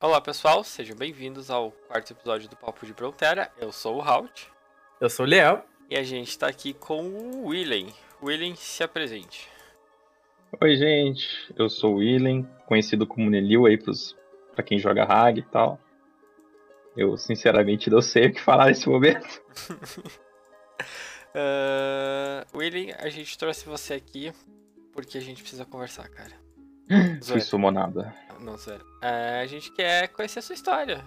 Olá pessoal, sejam bem-vindos ao quarto episódio do Papo de Frontera. Eu sou o Halt. Eu sou o Léo. E a gente está aqui com o Willen. Willen, se apresente. Oi, gente. Eu sou o Willen, conhecido como Nelil aí pros, pra quem joga Hag e tal. Eu, sinceramente, não sei o que falar nesse momento. uh, Willen, a gente trouxe você aqui porque a gente precisa conversar, cara. Fui sumonada. Não, sério. É, a gente quer conhecer a sua história.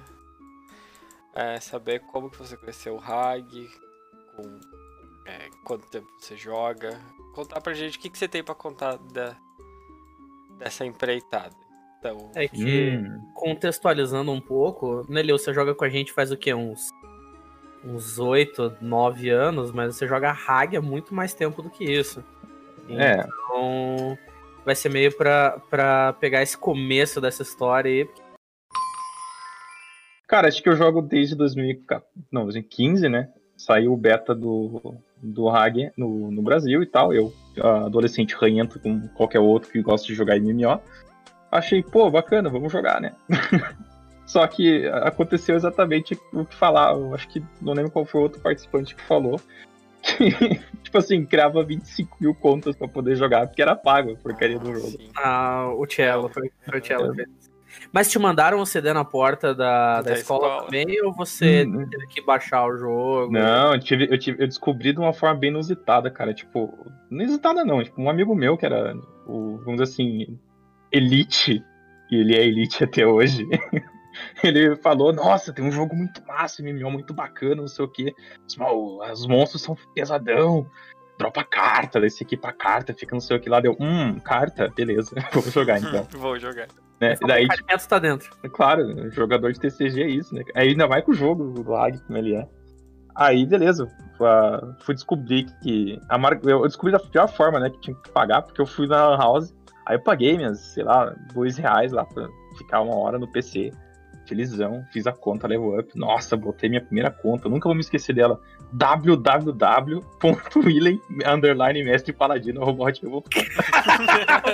É, saber como que você conheceu o Hag, com é, quanto tempo você joga. Contar pra gente o que, que você tem pra contar da, dessa empreitada. Então... É que, hum. contextualizando um pouco, Nelio, você joga com a gente faz o quê? Uns uns 8, 9 anos, mas você joga Hag há muito mais tempo do que isso. É. Vai ser meio pra, pra pegar esse começo dessa história aí. Cara, acho que eu jogo desde 2015, né? Saiu o beta do, do Hag no, no Brasil e tal. Eu, adolescente ranhento com qualquer outro que gosta de jogar MMO, achei, pô, bacana, vamos jogar, né? Só que aconteceu exatamente o que falava. Acho que não lembro qual foi o outro participante que falou tipo assim, criava 25 mil contas pra poder jogar, porque era pago a porcaria do jogo. Ah, o Cello, foi, foi o Cello. É. Mas te mandaram o CD na porta da, da, da escola, escola, também, ou você hum, teve que baixar o jogo? Não, eu, tive, eu, tive, eu descobri de uma forma bem inusitada, cara. Tipo, não inusitada não, tipo, um amigo meu que era, o, vamos dizer assim, elite, e ele é elite até hoje. ele falou, nossa, tem um jogo muito massa, MMO muito bacana, não sei o que. Os monstros são pesadão, dropa carta, daí você equipa carta, fica não sei o que lá, deu, hum, carta, beleza, vou jogar então. vou jogar. Né? E daí, tipo, tá dentro. Claro, jogador de TCG é isso, né? Aí ainda vai com o jogo, o lag, como ele é. Aí, beleza, fui descobrir que. A mar... Eu descobri da pior forma, né? Que tinha que pagar, porque eu fui na house, aí eu paguei minhas, sei lá, dois reais lá pra ficar uma hora no PC felizão, fiz a conta Level Up. Nossa, botei minha primeira conta, nunca vou me esquecer dela. www.willen underline mestre paladino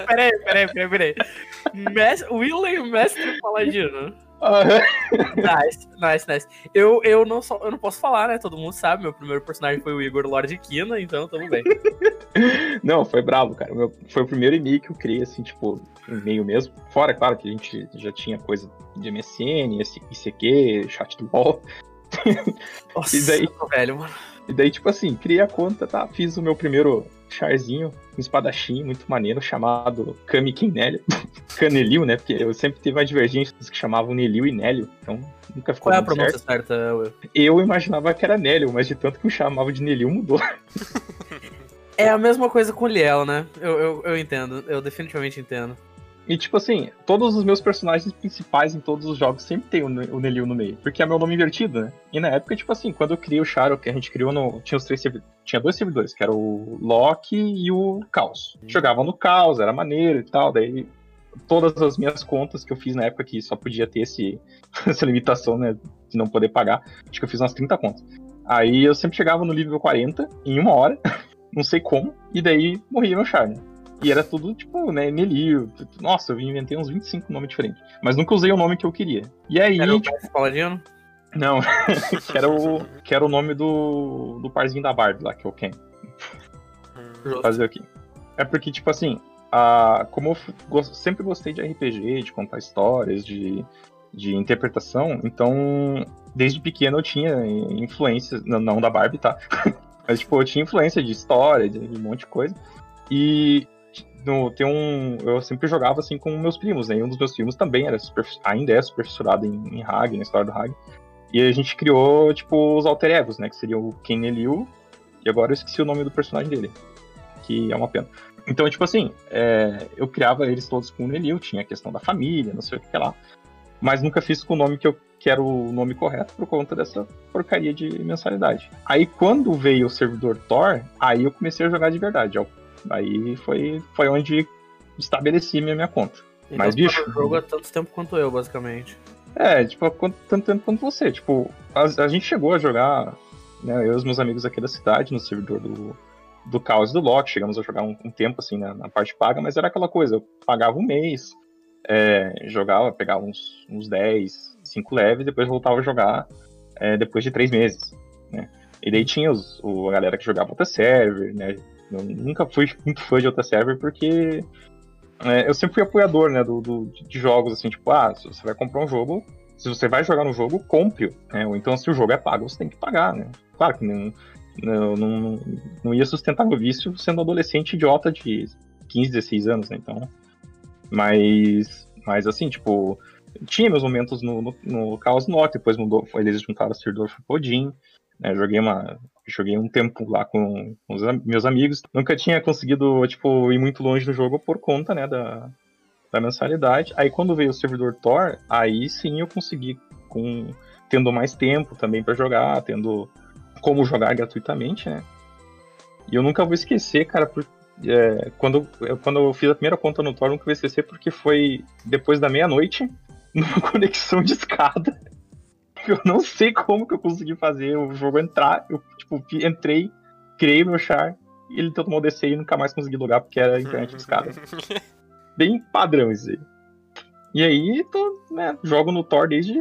peraí, peraí, peraí, peraí. Mestre, Willen mestre paladino. nice, nice, nice. Eu, eu, não só, eu não posso falar, né? Todo mundo sabe, meu primeiro personagem foi o Igor Lord Kina, então tamo bem. não, foi bravo, cara. Meu, foi o primeiro e-mail que eu criei, assim, tipo, e-mail mesmo. Fora, claro, que a gente já tinha coisa de MSN, ICQ, chat do UOL. Nossa, e daí, velho, mano. E daí, tipo assim, criei a conta, tá? Fiz o meu primeiro charzinho, um espadachim muito maneiro, chamado Kami Nélio. Canelil, né? Porque eu sempre tive uma divergência que chamavam Nelil e Nélio, então nunca ficou Qual é a pronúncia certa? Eu imaginava que era Nélio, mas de tanto que me chamava de Nelil, mudou. É a mesma coisa com o Liel, né? Eu, eu, eu entendo, eu definitivamente entendo. E, tipo assim, todos os meus personagens principais em todos os jogos sempre tem o, o Nelil no meio, porque é meu nome invertido, né? E na época, tipo assim, quando eu criei o Charo, que a gente criou no. Tinha os três Tinha dois servidores, que era o Loki e o Caos. Hum. Jogava no Caos, era maneiro e tal, daí. Todas as minhas contas que eu fiz na época que só podia ter esse, essa limitação, né? De não poder pagar. Acho que eu fiz umas 30 contas. Aí eu sempre chegava no nível 40 em uma hora, não sei como, e daí morria meu Char, né? E era tudo, tipo, né, Nelio. Nossa, eu inventei uns 25 nomes diferentes. Mas nunca usei o nome que eu queria. E aí. Era o tipo... Paladino? Não, que, era o, que era o nome do, do parzinho da Barbie lá, que é o Ken. Vou fazer aqui. É porque, tipo assim, a, como eu sempre gostei de RPG, de contar histórias, de, de interpretação, então, desde pequeno eu tinha influências, não, não da Barbie, tá? Mas, tipo, eu tinha influência de história, de, de um monte de coisa. E no, tem um. Eu sempre jogava assim com meus primos, né? E um dos meus primos também era super, ainda é super fissurado em, em Hag, na história do Hag. E a gente criou, tipo, os alter egos, né? Que seriam o Ken Eliu. E agora eu esqueci o nome do personagem dele. Que é uma pena. Então, tipo assim, é, eu criava eles todos com o Nelil, tinha a questão da família, não sei o que, que lá. Mas nunca fiz com o nome que eu quero o nome correto por conta dessa porcaria de mensalidade. Aí quando veio o servidor Thor, aí eu comecei a jogar de verdade. Aí foi, foi onde estabeleci minha, minha conta. Então, Mas, bicho. jogo há tanto tempo quanto eu, basicamente. É, tipo, há tanto tempo quanto você. Tipo, a, a gente chegou a jogar, né, eu e os meus amigos aqui da cidade, no servidor do, do Caos do Loki, chegamos a jogar um, um tempo, assim, na, na, parte paga, mas era aquela coisa, eu pagava um mês, é, jogava, pegava uns, uns 10, 5 leves, depois voltava a jogar é, depois de 3 meses, né? E daí tinha os, o, a galera que jogava outra server, né? Eu nunca fui muito fã de outra server porque é, eu sempre fui apoiador, né, do, do, de jogos, assim, tipo, ah, se você vai comprar um jogo, se você vai jogar no jogo, compre-o, né? Ou então, se o jogo é pago, você tem que pagar, né? Claro que não, não, não, não ia sustentar meu vício sendo adolescente idiota de 15, 16 anos, né? Então, mas, mas assim, tipo, tinha meus momentos no, no, no Chaos Norte, depois mudou, eles juntaram o servidor Podin, né? Joguei uma, joguei um tempo lá com, os meus amigos. Nunca tinha conseguido, tipo, ir muito longe no jogo por conta, né, da, da mensalidade. Aí quando veio o servidor Tor, aí sim eu consegui, com tendo mais tempo também para jogar, tendo como jogar gratuitamente, né? E eu nunca vou esquecer, cara, por, é, quando, quando eu fiz a primeira conta no Tor, nunca vou esquecer porque foi depois da meia-noite, numa conexão de escada. Eu não sei como que eu consegui fazer o jogo entrar. Eu, tipo, entrei, criei meu char, e ele tentou descer e nunca mais consegui logar porque era internet de escada. Bem padrão isso aí. E aí, tô, né, jogo no Thor desde,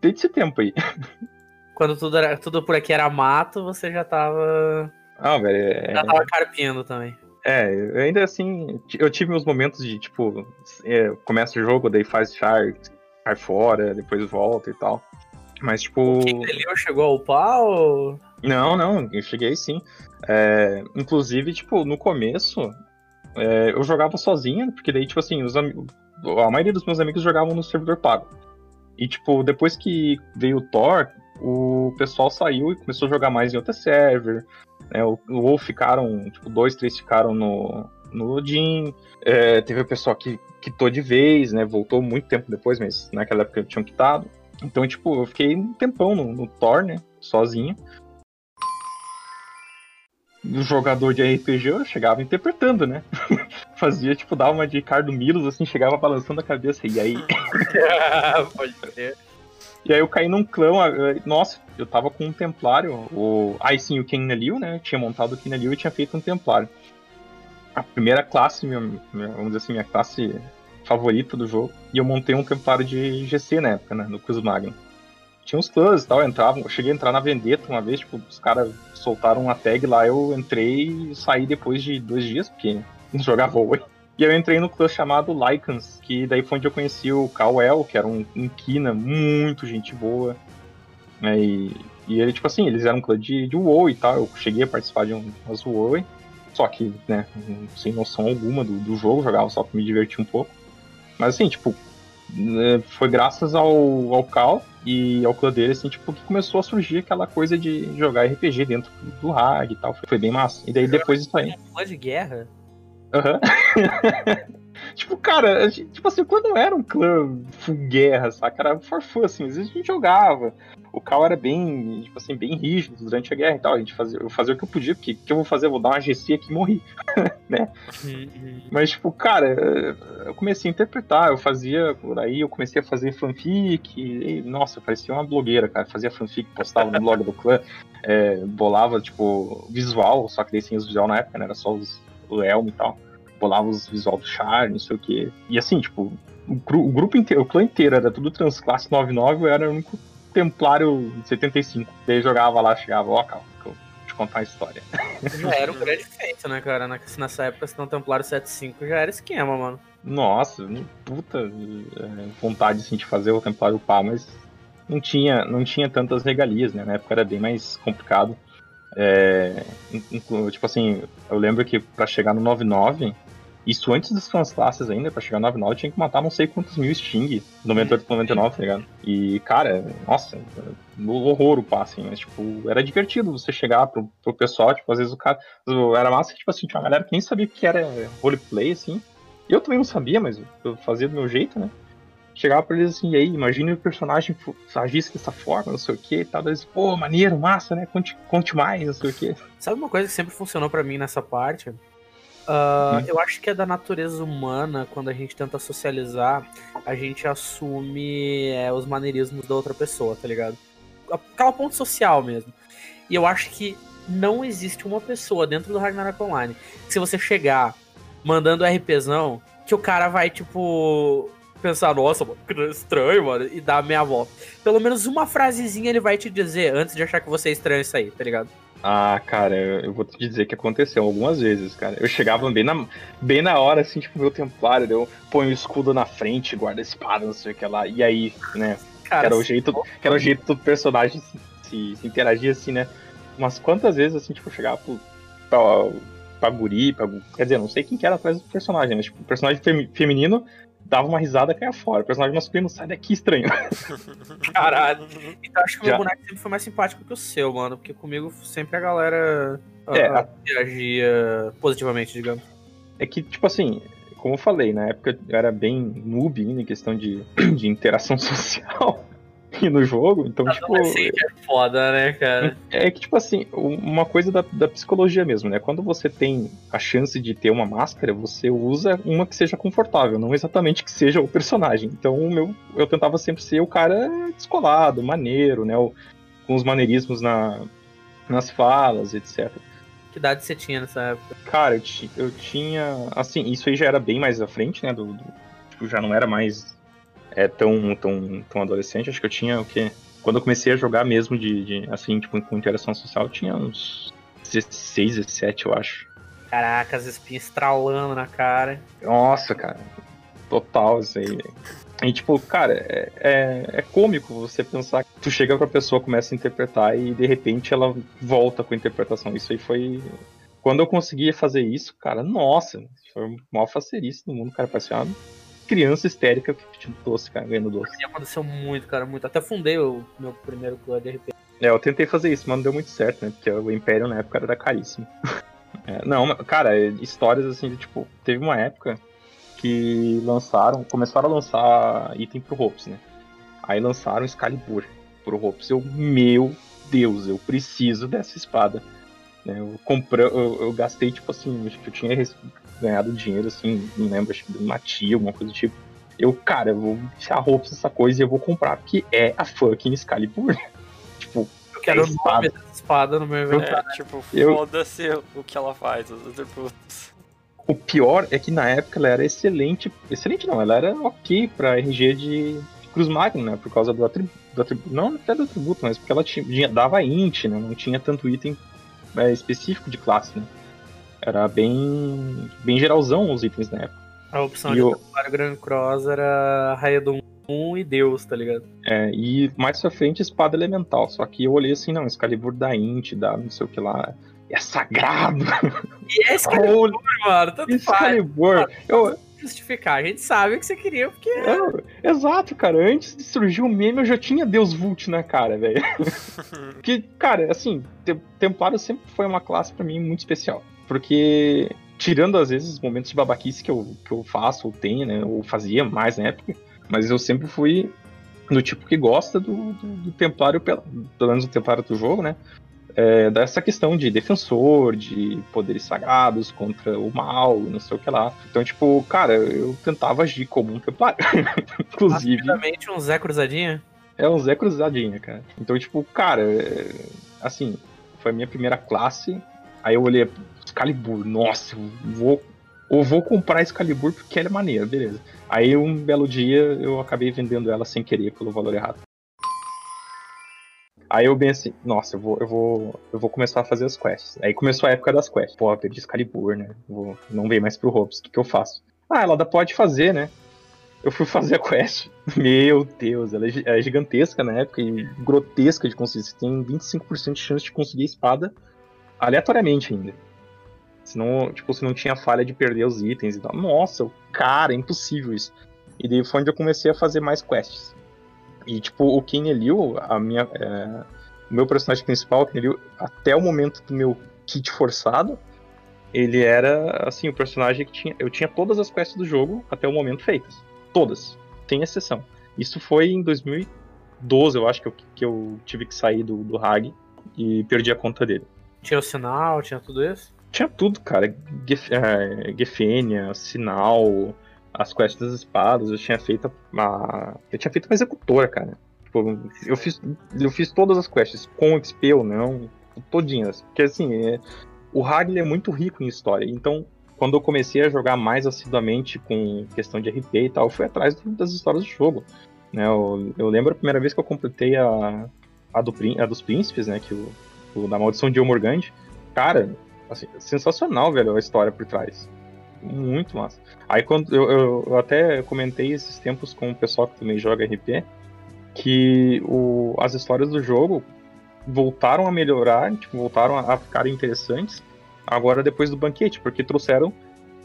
desde esse tempo aí. Quando tudo, era, tudo por aqui era mato, você já tava. Ah, velho. É... Já tava carpindo também. É, ainda assim, eu tive meus momentos de, tipo, é, começa o jogo, daí faz char, cai fora, depois volta e tal. Mas, tipo. O chegou ao pau? Não, não, eu cheguei sim. É, inclusive, tipo, no começo, é, eu jogava sozinho, porque daí, tipo assim, os. A maioria dos meus amigos jogavam no servidor pago. E, tipo, depois que veio o Thor, o pessoal saiu e começou a jogar mais em outra server. Né? Ou ficaram, tipo, dois, três ficaram no, no Odin. É, teve o pessoal que quitou de vez, né? Voltou muito tempo depois, mas naquela época tinham quitado. Então, tipo, eu fiquei um tempão no, no Thor, né? Sozinho. O jogador de RPG eu chegava interpretando, né? Fazia, tipo, dar uma de Cardo Milos, assim, chegava balançando a cabeça. E aí. Pode ser. E aí eu caí num clã. Nossa, eu tava com um templário. O... Aí sim, o Ken Liu, né? Eu tinha montado o Ken Liu e tinha feito um templário. A primeira classe, minha, minha, vamos dizer assim, minha classe favorita do jogo. E eu montei um templário de GC na época, né? No Cruz Magnum. Tinha uns clãs e tal, eu entrava, eu cheguei a entrar na Vendetta uma vez, tipo, os caras soltaram uma tag lá, eu entrei e saí depois de dois dias, porque não jogava Oi. E eu entrei no clã chamado Lycans, que daí foi onde eu conheci o Kawel, que era um, um Kina muito gente boa. Né, e, e ele, tipo assim, eles eram um clã de, de WoW e tal, eu cheguei a participar de umas WoW, só que, né, sem noção alguma do, do jogo, jogava só pra me divertir um pouco. Mas assim, tipo, é, foi graças ao, ao Cal e ao clã dele, assim, tipo, que começou a surgir aquela coisa de jogar RPG dentro do RAG e tal. Foi, foi bem massa. E daí depois isso aí. Clã de guerra? Aham. Uhum. tipo, cara, gente, tipo assim, quando era um clã full guerra, saca? Era for fun, assim, às vezes a gente jogava o Cal era bem, tipo assim, bem rígido durante a guerra e tal. A gente fazia, eu fazia o que eu podia, porque o que eu vou fazer? Eu vou dar uma GC aqui e morri. né? Uhum. Mas, tipo, cara, eu comecei a interpretar, eu fazia por aí, eu comecei a fazer fanfic. E, nossa, parecia uma blogueira, cara. Fazia fanfic, postava no blog do clã, é, bolava, tipo, visual, só que daí sem os visual na época, né? Era só os, o Elmo e tal. Bolava os visual do Char, não sei o que. E assim, tipo, o, o, grupo inteiro, o clã inteiro era tudo transclasse 99, eu era o único Templário 75. Daí jogava lá, chegava, ó, calma, que eu vou te contar a história. Já era um grande feito, né, cara? Nessa época, senão Templário 75 já era esquema, mano. Nossa, puta é, vontade assim, de fazer o Templário pá, mas não tinha, não tinha tantas regalias, né? Na época era bem mais complicado. É, tipo assim, eu lembro que para chegar no 99, isso antes das fãs classes ainda, pra chegar no 99, tinha que matar não sei quantos mil Sting, 98 pro 99, tá ligado? E, cara, nossa, no horror o passe, mas, tipo, era divertido você chegar pro, pro pessoal, tipo, às vezes o cara. Era massa que, tipo assim, tinha uma galera que nem sabia o que era roleplay, assim. Eu também não sabia, mas eu fazia do meu jeito, né? Chegava pra eles assim, e aí, imagine o personagem agisse dessa forma, não sei o que e tal. Eles, pô, maneiro, massa, né? Conte, conte mais, não sei o que. Sabe uma coisa que sempre funcionou para mim nessa parte? Uh, eu acho que é da natureza humana, quando a gente tenta socializar, a gente assume é, os maneirismos da outra pessoa, tá ligado? Aquela ponto social mesmo. E eu acho que não existe uma pessoa dentro do Ragnarok Online que se você chegar mandando RPzão, que o cara vai, tipo, pensar, nossa, mano, que estranho, mano, e dar a meia volta. Pelo menos uma frasezinha ele vai te dizer antes de achar que você é estranho isso aí, tá ligado? Ah, cara, eu vou te dizer que aconteceu algumas vezes, cara. Eu chegava bem na, bem na hora, assim, tipo, meu templário, eu ponho o escudo na frente, guarda a espada, não sei o que lá. E aí, né? Cara, que era o jeito, que era o jeito do personagem se, se, se, interagir, assim, né? Umas quantas vezes, assim, tipo, eu chegava pro, pra, pra guri, pra, quer dizer, não sei quem que era atrás do personagem, né? Tipo, o personagem feminino dava uma risada e caia fora. O personagem masculino sai daqui estranho. Caralho. Então acho que o meu boneco sempre foi mais simpático que o seu, mano. Porque comigo sempre a galera é, uh, reagia positivamente, digamos. É que, tipo assim, como eu falei, na época eu era bem noob em questão de, de interação social no jogo, então, tipo. Assim, é foda, né, cara? É que, tipo assim, uma coisa da, da psicologia mesmo, né? Quando você tem a chance de ter uma máscara, você usa uma que seja confortável, não exatamente que seja o personagem. Então, o meu, eu tentava sempre ser o cara descolado, maneiro, né? O, com os maneirismos na, nas falas, etc. Que idade você tinha nessa época? Cara, eu, eu tinha. Assim, isso aí já era bem mais à frente, né? Do, do tipo, já não era mais é tão, tão, tão adolescente. Acho que eu tinha o quê? Quando eu comecei a jogar mesmo de, de assim, tipo, com interação social, eu tinha uns 16, 17, eu acho. Caraca, as espinhas estralando na cara. Nossa, cara. Total, isso aí. E, tipo, cara, é, é, é, cômico você pensar que tu chega pra pessoa, começa a interpretar e de repente ela volta com a interpretação. Isso aí foi. Quando eu conseguia fazer isso, cara, nossa, foi o maior facerice do mundo, cara. Parecia uma criança histérica pedindo doce, cara, ganhando doce. Aconteceu muito, cara, muito. Até fundei o meu primeiro clã de RPG. É, eu tentei fazer isso, mas não deu muito certo, né? Porque o Império na época era caríssimo. é, não, cara, histórias assim, de, tipo, teve uma época que lançaram, começaram a lançar item pro Hopes, né? Aí lançaram Excalibur pro Hopes. Eu, meu Deus, eu preciso dessa espada. Né? Eu, comprei, eu, eu, gastei, tipo assim, acho que eu tinha ganhado dinheiro, assim, não lembro, acho que de uma tia, alguma coisa do tipo. Eu, cara, eu vou deixar roupas essa coisa e eu vou comprar, porque é a fucking Excalibur. tipo, eu quero é dessa espada no meu inventário. É, tipo, foda-se o que ela faz, os atributos. O pior é que na época ela era excelente. Excelente não, ela era ok pra RG de, Cruz Magno, né? Por causa do atributo. atributo não até do atributo, mas porque ela tinha, dava int, né? Não tinha tanto item é, específico de classe, né? Era bem, bem geralzão os itens na época. A opção e de o... Grand Cross era Raia do 1 e Deus, tá ligado? É, e mais pra frente espada elemental. Só que eu olhei assim, não, Excalibur da Int, da não sei o que lá. É sagrado! E é Excalibur, mano, tanto Excalibur. Faz. Eu, justificar. A gente sabe o que você queria, porque. É, exato, cara. Antes de surgir o meme, eu já tinha Deus Vult na cara, velho. porque, cara, assim, Templário sempre foi uma classe para mim muito especial. Porque, tirando às vezes os momentos de babaquice que eu, que eu faço, ou tenho, né? Ou fazia mais na época, mas eu sempre fui do tipo que gosta do, do, do Templário, pelo menos o Templário do jogo, né? É, dessa questão de defensor, de poderes sagrados contra o mal, não sei o que lá. Então, tipo, cara, eu tentava agir como um templário. Inclusive. Rapidamente um Zé Cruzadinha? É um Zé Cruzadinha, cara. Então, tipo, cara, é, assim, foi a minha primeira classe. Aí eu olhei Excalibur, nossa, eu vou. Ou vou comprar Excalibur porque ela é maneira, beleza. Aí um belo dia eu acabei vendendo ela sem querer pelo valor errado. Aí eu bem assim, nossa, eu vou, eu vou, eu vou começar a fazer as quests. Aí começou a época das quests. Pô, perdi Excalibur, né? Vou, não veio mais pro Hopes. O que, que eu faço? Ah, ela pode fazer, né? Eu fui fazer a quest. Meu Deus, ela é, é gigantesca na época e grotesca de conseguir. Você tem 25% de chance de conseguir a espada aleatoriamente ainda. Senão, tipo, você não tinha falha de perder os itens e tal. Nossa, cara, é impossível isso. E daí foi onde eu comecei a fazer mais quests. E, tipo, o Ken Liu, a minha. É, o meu personagem principal, o Ken Liu, até o momento do meu kit forçado, ele era, assim, o personagem que tinha. Eu tinha todas as quests do jogo até o momento feitas. Todas. Sem exceção. Isso foi em 2012, eu acho que eu, que eu tive que sair do, do Hag e perdi a conta dele. Tinha o sinal, tinha tudo isso? Tinha tudo, cara. Gef, é, Gefênia, sinal, as quests das espadas, eu tinha feito uma. Eu tinha feito uma executora, cara. Tipo, eu fiz, eu fiz todas as quests, com XP ou não, todinhas. Porque assim, é, o Hagler é muito rico em história, então quando eu comecei a jogar mais assiduamente com questão de RP e tal, eu fui atrás das histórias do jogo. Né? Eu, eu lembro a primeira vez que eu completei a, a, do, a dos príncipes, né? Que o, o, da maldição de Omorgand. Cara, assim, sensacional, velho, a história por trás. Muito massa. Aí quando eu, eu, até comentei esses tempos com o pessoal que também joga RP, que o, as histórias do jogo voltaram a melhorar, tipo, voltaram a, a ficar interessantes agora depois do banquete, porque trouxeram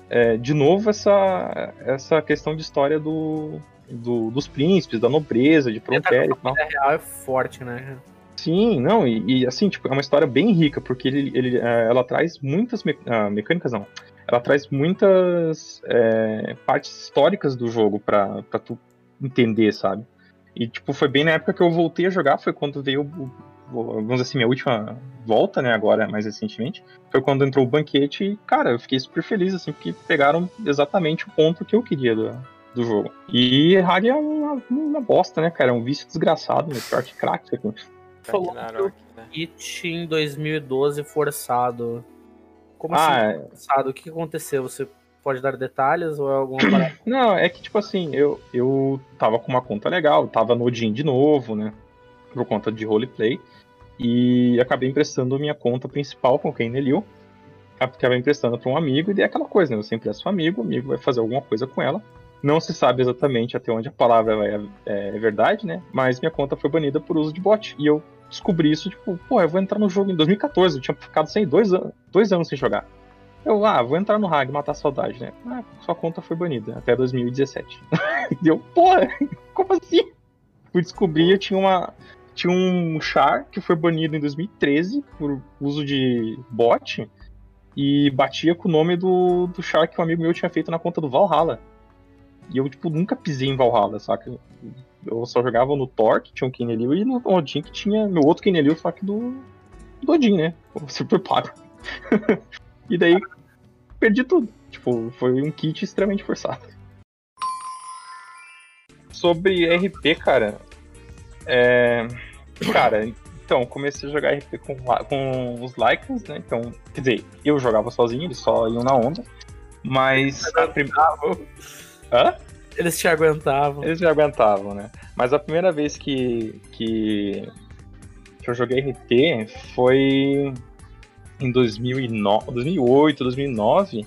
é, de novo essa, essa questão de história do, do, dos príncipes, da nobreza, de fronteira e tal. A real é forte, né? Sim, não, e, e, assim, tipo, é uma história bem rica, porque ele, ele, é, ela traz muitas me, ah, mecânicas, não. Ela traz muitas é, partes históricas do jogo pra, pra tu entender, sabe? E, tipo, foi bem na época que eu voltei a jogar, foi quando veio o, vamos dizer assim, minha última volta, né, agora mais recentemente, foi quando entrou o banquete e, cara, eu fiquei super feliz, assim, porque pegaram exatamente o ponto que eu queria do, do jogo. E Hag é uma, uma, bosta, né, cara, é um vício desgraçado, né, pior que crack aqui. Falou que It em 2012 forçado. Como assim ah, assim forçado? O que aconteceu? Você pode dar detalhes ou é alguma Não, é que tipo assim, eu, eu tava com uma conta legal, tava no Odin de novo, né? Por conta de roleplay. E acabei emprestando minha conta principal com quem Nelil. Acabei emprestando para um amigo, e daí é aquela coisa, né? Você empresta um amigo, o amigo vai fazer alguma coisa com ela. Não se sabe exatamente até onde a palavra é, é, verdade, né? Mas minha conta foi banida por uso de bot. E eu descobri isso, tipo, pô, eu vou entrar no jogo em 2014. Eu tinha ficado sem dois, an dois anos sem jogar. Eu, ah, vou entrar no RAG, matar a saudade, né? Ah, sua conta foi banida até 2017. e eu, porra, como assim? Fui descobrir, eu tinha uma, tinha um char que foi banido em 2013 por uso de bot e batia com o nome do, do char que um amigo meu tinha feito na conta do Valhalla. E eu, tipo, nunca pisei em Valhalla, saca? Eu só jogava no Thor, que tinha um Kenelil, e no Odin, que tinha meu outro Kenelil, só que do, do Odin, né? Super pago. e daí, perdi tudo. Tipo, foi um kit extremamente forçado. Sobre RP, cara, é... Cara, então, comecei a jogar RP com, com os Lycans, né? Então, quer dizer, eu jogava sozinho, eles só iam na onda. Mas a. Hã? Eles te aguentavam. Eles me aguentavam, né? Mas a primeira vez que, que, que eu joguei RP foi em 2009, 2008, 2009,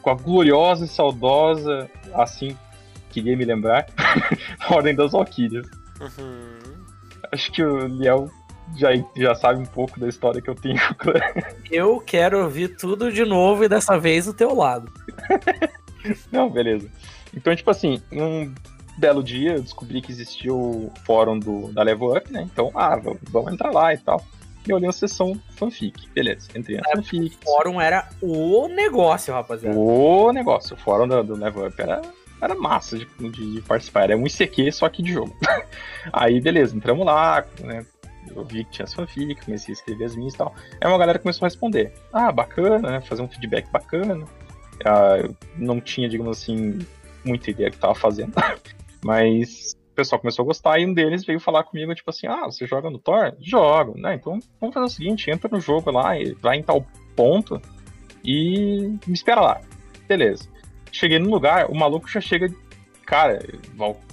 com a gloriosa e saudosa, assim, queria me lembrar, Ordem das Valkyrias. Uhum. Acho que o Liel já, já sabe um pouco da história que eu tenho com o clã. Eu quero ouvir tudo de novo e dessa vez do teu lado. Não, beleza. Então, tipo assim, um belo dia eu descobri que existia o fórum do, da Level Up, né? Então, ah, vamos entrar lá e tal. E eu olhei a sessão fanfic. Beleza, entrei na é, fanfic. O fórum era o negócio, rapaziada. O negócio. O fórum do, do Level Up era era massa de, de, de, participar. Era um ICQ, só que de jogo. Aí, beleza, entramos lá, né? Eu vi que tinha as fanfics, comecei a escrever as minhas e tal. Aí uma galera começou a responder. Ah, bacana, né? Fazer um feedback bacana. Ah, não tinha, digamos assim, muita ideia do que tava fazendo. Mas o pessoal começou a gostar e um deles veio falar comigo, tipo assim, ah, você joga no Thor? Jogo, né? Então vamos fazer o seguinte, entra no jogo lá, vai em tal ponto e me espera lá. Beleza. Cheguei no lugar, o maluco já chega. Cara,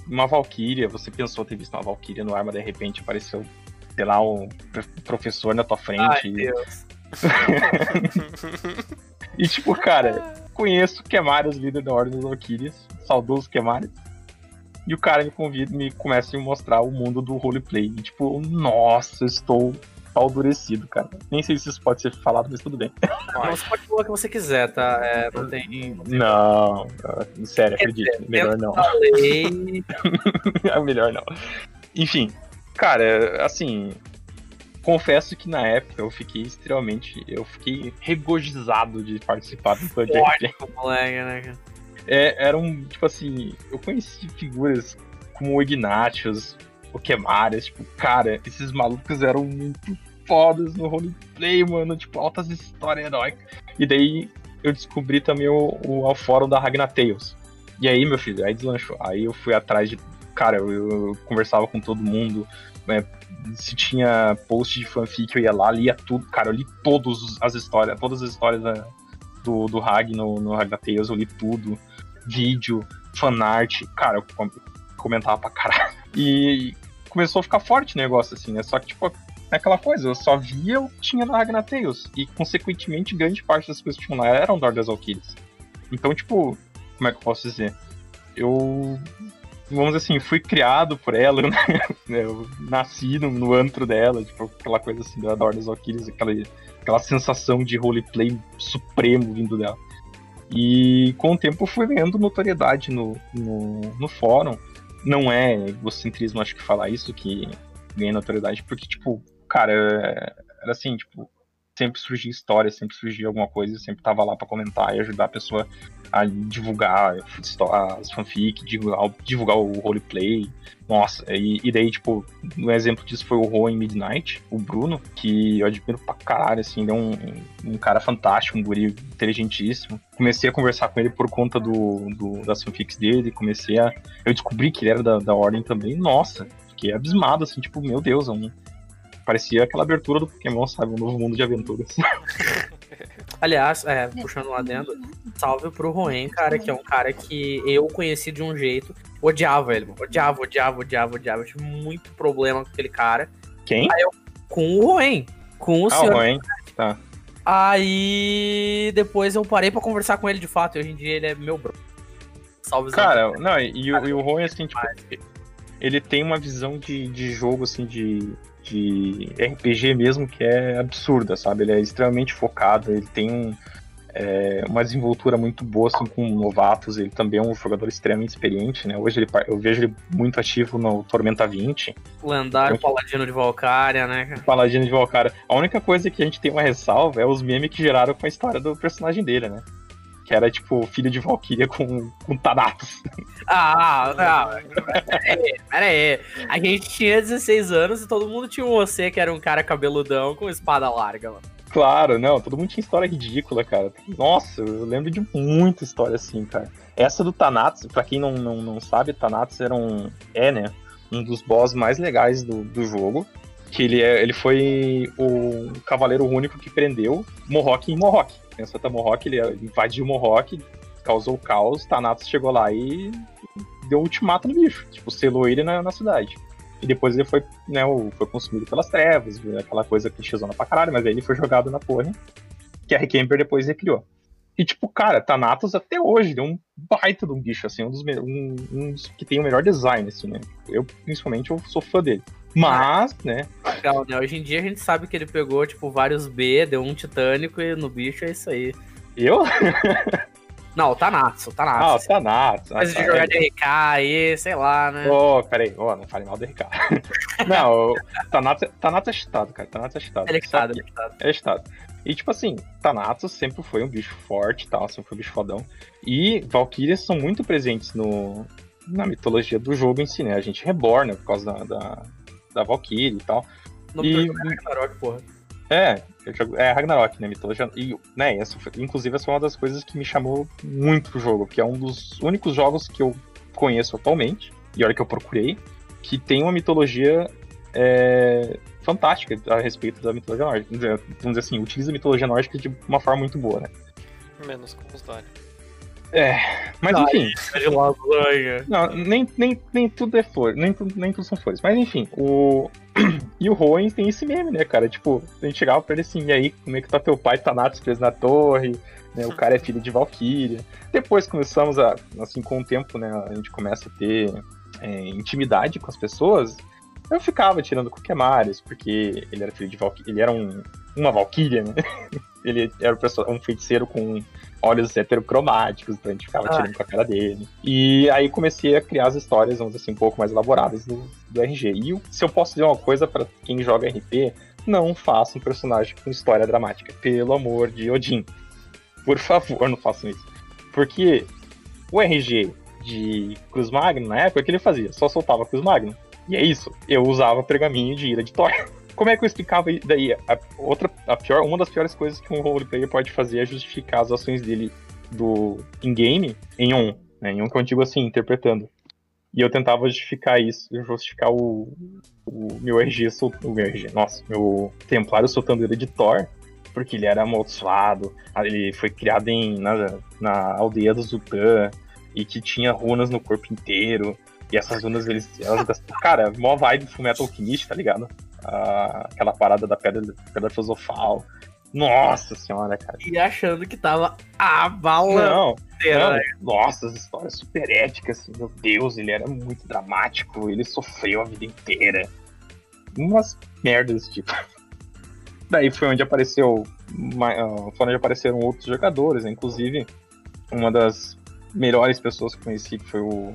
uma Valkyria, você pensou ter visto uma Valkyria no arma, de repente apareceu, sei lá, um professor na tua frente. Ai, e... Deus. e tipo, cara, conheço Kemarius, líder da Ordem das Valkyrias, saudoso Kemarius. E o cara me convida, me começa a me mostrar o mundo do roleplay. E tipo, nossa, estou endurecido, cara. Nem sei se isso pode ser falado, mas tudo bem. Você pode falar o que você quiser, tá? É, não tem. Não, sério, acredito. Melhor não. é melhor não. Enfim, cara, assim. Confesso que na época eu fiquei extremamente. Eu fiquei regozijado de participar do projeto. moleque, né? É, era um. Tipo assim, eu conheci figuras como o Ignatius, o Kemarias, tipo, cara, esses malucos eram muito fodas no roleplay, mano, tipo, altas histórias heróicas. E daí eu descobri também o, o, o fórum da Ragnar Tales. E aí, meu filho, aí deslanchou. Aí eu fui atrás de. Cara, eu, eu conversava com todo mundo. Né, se tinha post de fanfic, eu ia lá, lia tudo. Cara, eu li todas as histórias, todas as histórias da, do, do Hag no, no Tales, eu li tudo. Vídeo, fanart, cara, eu comentava pra caralho. E começou a ficar forte o negócio, assim, né? Só que, tipo, é aquela coisa, eu só via o que tinha no Tales. E, consequentemente, grande parte das coisas que tinham lá eram do das Valkyries. Então, tipo, como é que eu posso dizer? Eu vamos dizer assim, fui criado por ela, né? Eu nasci no, no antro dela, tipo, aquela coisa assim, da Adoro das Valkyries, aquela, aquela sensação de roleplay supremo vindo dela. E com o tempo fui vendo notoriedade no, no, no fórum. Não é egocentrismo, acho que falar isso, que ganha notoriedade, porque, tipo, cara, era assim, tipo, sempre surgia história, sempre surgia alguma coisa, sempre tava lá para comentar e ajudar a pessoa a divulgar as fanfic, divulgar, divulgar o roleplay. Nossa, e, e, daí, tipo, um exemplo disso foi o Rowan Midnight, o Bruno, que eu admiro pra caralho, assim, ele é um, um cara fantástico, um guri inteligentíssimo. Comecei a conversar com ele por conta do, do das fanfics dele, comecei a... Eu descobri que ele era da, da Ordem também, nossa, fiquei abismado, assim, tipo, meu Deus, é um parecia aquela abertura do Pokémon, sabe? Um novo mundo de aventuras. Aliás, é, puxando um adendo, salve pro Roen, cara, que é um cara que eu conheci de um jeito. Odiava ele, odiava, odiava, odiava, odiava. Eu tive muito problema com aquele cara. Quem? Eu, com o Roen. Com o ah, senhor. Roen. Tá. Aí depois eu parei pra conversar com ele de fato. E hoje em dia ele é meu bro. Salve, Cara, não, e, e, e o Roen, assim, tipo, ele tem uma visão de, de jogo, assim, de de RPG mesmo que é absurda, sabe? Ele é extremamente focado, ele tem um, é, uma desenvoltura muito boa assim, com novatos, ele também é um jogador extremamente experiente, né? Hoje ele, eu vejo ele muito ativo no Tormenta 20. Lendário então, Paladino de Valkyria, né? Paladino de Valkyria. A única coisa que a gente tem uma ressalva é os memes que geraram com a história do personagem dele, né? Que era tipo filho de Valkyria com, com Thanatos. Ah, não. Pera aí, A gente tinha 16 anos e todo mundo tinha um você que era um cara cabeludão com espada larga, mano. Claro, não, todo mundo tinha história ridícula, cara. Nossa, eu lembro de muita história assim, cara. Essa do Thanatos, pra quem não, não, não sabe, Thanatos era um. É, né? Um dos boss mais legais do, do jogo. Que ele, é, ele foi o cavaleiro único que prendeu Mohawk em Mohawk o Santa Mohawk, ele invadiu Mohawk, causou caos, Thanatos chegou lá e deu um ultimato no bicho. Tipo, selou ele na, na cidade. E depois ele foi, né, foi consumido pelas trevas, aquela coisa que chezona pra caralho, mas aí ele foi jogado na torre, que a Rekemper depois recriou. E, tipo, cara, Thanatos até hoje é um baita de um bicho, assim, um dos, um, um dos que tem o melhor design, assim, né? Eu, principalmente, eu sou fã dele. Mas, né? Legal, né? Hoje em dia a gente sabe que ele pegou, tipo, vários B, deu um titânico e no bicho é isso aí. Eu? Não, o Tanatsu, o Tanatsu. Ah, o Tanatsu. Coisa de jogar de RK aí, sei lá, né? Ô, oh, peraí, oh, não fale mal do RK. não, o Tanatsu, Tanatsu é cheatado, cara. Tanatsu é cheatado. Ele é cheatado, ele é cheatado. É cheatado. E, tipo assim, Tanatsu sempre foi um bicho forte e tal, sempre foi um bicho fodão. E Valkyrias são muito presentes no, na mitologia do jogo em si, né? A gente reborna por causa da, da, da Valkyrie e tal. No e, Ragnarok, porra. É, é Ragnarok, né? Mitologia. E, né, essa foi, inclusive, essa foi uma das coisas que me chamou muito pro jogo, que é um dos únicos jogos que eu conheço atualmente, e olha que eu procurei, que tem uma mitologia é, fantástica a respeito da mitologia nórdica. Vamos dizer assim, utiliza a mitologia nórdica de uma forma muito boa, né? Menos com os. É, mas Ai, enfim. É lasanha. Não, nem, nem, nem tudo é flor, nem, nem tudo são flores. Mas enfim, o. e o Rowan tem esse meme, né, cara? Tipo, a gente chegava pra ele assim, e aí, como é que tá teu pai, tá nato preso na torre? Né, o cara é filho de Valkyria. Depois começamos a, assim, com o tempo, né, a gente começa a ter é, intimidade com as pessoas. Eu ficava tirando Kukemares, porque ele era filho de Valkyria, ele era um, uma Valkyria, né? ele era um feiticeiro com olhos heterocromáticos, então a gente ficava ah. tirando com a cara dele. E aí comecei a criar as histórias, vamos dizer assim, um pouco mais elaboradas do, do RG. E se eu posso dizer uma coisa para quem joga RP, não faça um personagem com história dramática. Pelo amor de Odin. Por favor, não façam isso. Porque o RG de Cruz Magno, na época, o que ele fazia? Só soltava Cruz Magno. E é isso. Eu usava pergaminho de ira de Thor. como é que eu explicava daí? A outra, a pior, uma das piores coisas que um roleplayer pode fazer é justificar as ações dele do in-game em um, né? Em um que eu digo assim, interpretando. E eu tentava justificar isso, justificar o, o meu RG, o meu RG, nossa, meu Templário soltando ele de Thor porque ele era amaldiçoado, ele foi criado em, na, na aldeia do Zutan, e que tinha runas no corpo inteiro, e essas runas, eles, elas. Cara, mó vibe Fullmetal Alchemist, tá ligado? Aquela parada da pedra, pedra filosofal. Nossa senhora, cara. E achando que tava a bala. Não, não. Né? Nossa, as histórias super éticas, assim, meu Deus, ele era muito dramático, ele sofreu a vida inteira. Umas merdas desse tipo. Daí foi onde apareceu. Ah, foi onde apareceram outros jogadores, né? inclusive uma das melhores pessoas que conheci, que foi o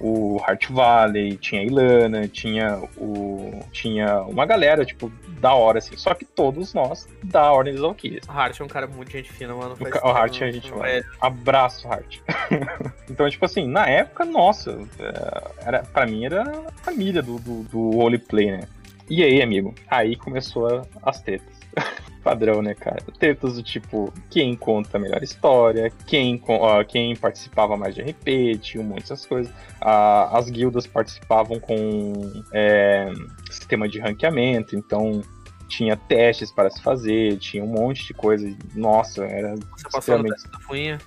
o Heart Valley, tinha a Ilana, tinha o. Tinha uma galera, tipo, da hora, assim. Só que todos nós da Ordem dos Valkyries. O Hart é um cara muito gente fina, mano. O, o Hart é gente fina. Abraço, Hart. então, tipo assim, na época, nossa, é, era, pra mim era a família do, do, do roleplay, né? E aí, amigo? Aí começou as tretas padrão, né, cara? Tretas do tipo, quem conta a melhor história, quem, uh, quem participava mais de RP, tinha muitas coisas. Uh, as guildas participavam com é, sistema de ranqueamento, então tinha testes para se fazer, tinha um monte de coisa. Nossa, era Você passou no teste da fuinha?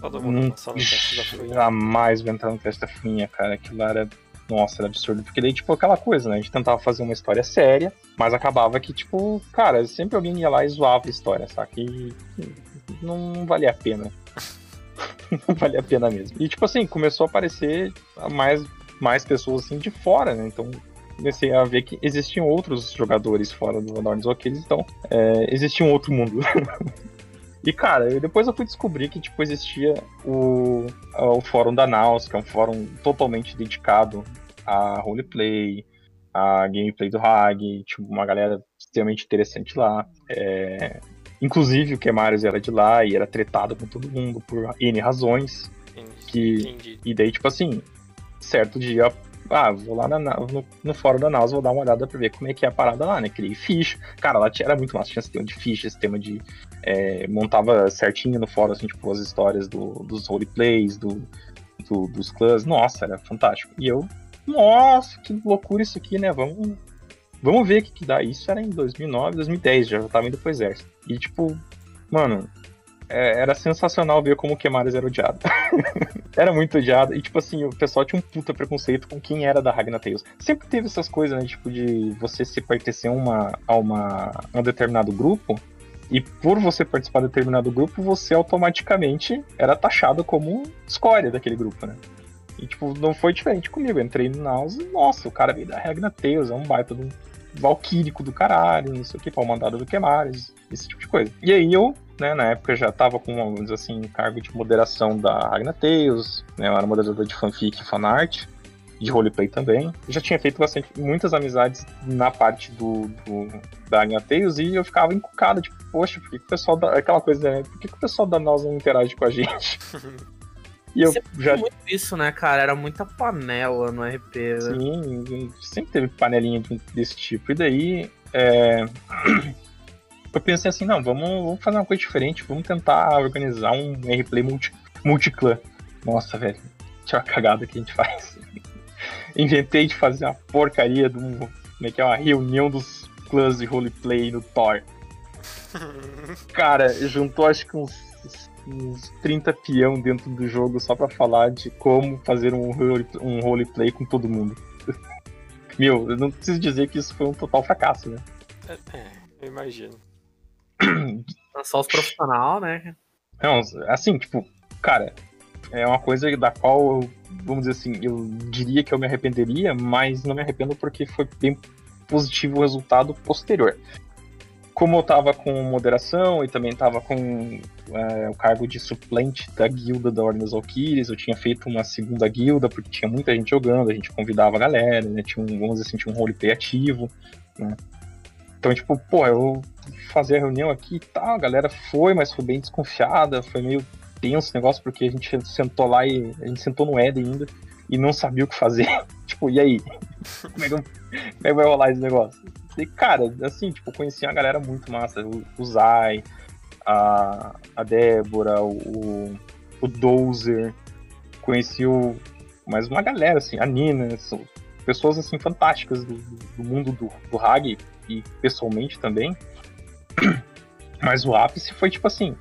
Todo mundo hum, passou no teste da fuinha. Jamais vou entrar no teste da fuinha, cara. Aquilo era nossa, era absurdo. Porque daí, tipo, aquela coisa, né? A gente tentava fazer uma história séria, mas acabava que, tipo, cara, sempre alguém ia lá e zoava a história, saca? E não valia a pena. não valia a pena mesmo. E, tipo assim, começou a aparecer mais, mais pessoas, assim, de fora, né? Então, comecei a ver que existiam outros jogadores fora do Norns Aqueles, então é, existia um outro mundo. e cara, depois eu fui descobrir que tipo existia o, o fórum da Naus, que é um fórum totalmente dedicado a roleplay, a gameplay do Hag, tipo, uma galera extremamente interessante lá. É... Inclusive o Kemarius era de lá e era tretado com todo mundo por N razões. Entendi. Que... Entendi. E daí, tipo assim, certo dia, ah, vou lá na, no, no fórum da NAUS, vou dar uma olhada pra ver como é que é a parada lá, né? Criei ficha. Cara, lá era muito massa, tinha sistema de ficha, sistema de. É, montava certinho no fórum, assim, tipo, as histórias do, dos roleplays, do, do, dos clãs. Nossa, era fantástico. E eu nossa, que loucura isso aqui, né? Vamos, vamos ver o que, que dá. Isso era em 2009, 2010, já tava indo pro exército. E, tipo, mano, é, era sensacional ver como o Kemares era odiado. era muito odiado. E, tipo assim, o pessoal tinha um puta preconceito com quem era da Ragnar Tales. Sempre teve essas coisas, né? Tipo, de você se pertencer a, uma, a, uma, a um determinado grupo. E por você participar de determinado grupo, você automaticamente era taxado como escória daquele grupo, né? E, tipo, não foi diferente comigo. Eu entrei no Naus e, nossa, o cara veio da Regna Tails, é um baita do valquírico do caralho, não sei o que, pau mandado do Quemares, esse tipo de coisa. E aí eu, né, na época já tava com, vamos dizer assim, cargo de moderação da Ragna Tales, né, eu era moderador de fanfic e fanart, de roleplay também. Eu já tinha feito bastante, muitas amizades na parte do, do da Ragna Tales e eu ficava encucado, tipo, poxa, por que, que o pessoal da. Aquela coisa, né? Por que, que o pessoal da Naus não interage com a gente? E eu sempre já. muito isso, né, cara? Era muita panela no RP. Né? Sim, sempre teve panelinha desse tipo. E daí. É... eu pensei assim, não, vamos, vamos fazer uma coisa diferente, vamos tentar organizar um replay multi, multiclã. Nossa, velho, tinha uma cagada que a gente faz. Inventei de fazer uma porcaria de um, como é que é, uma reunião dos clãs de roleplay no Thor. Cara, juntou acho que uns uns 30 peão dentro do jogo só para falar de como fazer um, role, um roleplay com todo mundo. Meu, eu não preciso dizer que isso foi um total fracasso, né? É, é eu imagino. Só os profissionais, né? Não, assim, tipo, cara, é uma coisa da qual vamos dizer assim, eu diria que eu me arrependeria, mas não me arrependo porque foi bem positivo o resultado posterior como eu tava com moderação e também tava com é, o cargo de suplente da guilda da Ordem dos Valkyries, eu tinha feito uma segunda guilda, porque tinha muita gente jogando, a gente convidava a galera, né? Tinha um, vamos dizer assim, tinha um roleplay ativo, né? Então, tipo, pô, eu fazer a reunião aqui e tal, a galera foi, mas foi bem desconfiada, foi meio tenso o negócio, porque a gente sentou lá e a gente sentou no Eden ainda e não sabia o que fazer. tipo, e aí? como, é que, como é que vai rolar esse negócio? E, cara, assim, tipo, conheci uma galera muito massa. O, o Zai, a, a Débora, o, o Dozer. Conheci o, mais uma galera, assim, a Nina. São pessoas, assim, fantásticas do, do mundo do, do Hag e pessoalmente também. Mas o ápice foi tipo assim,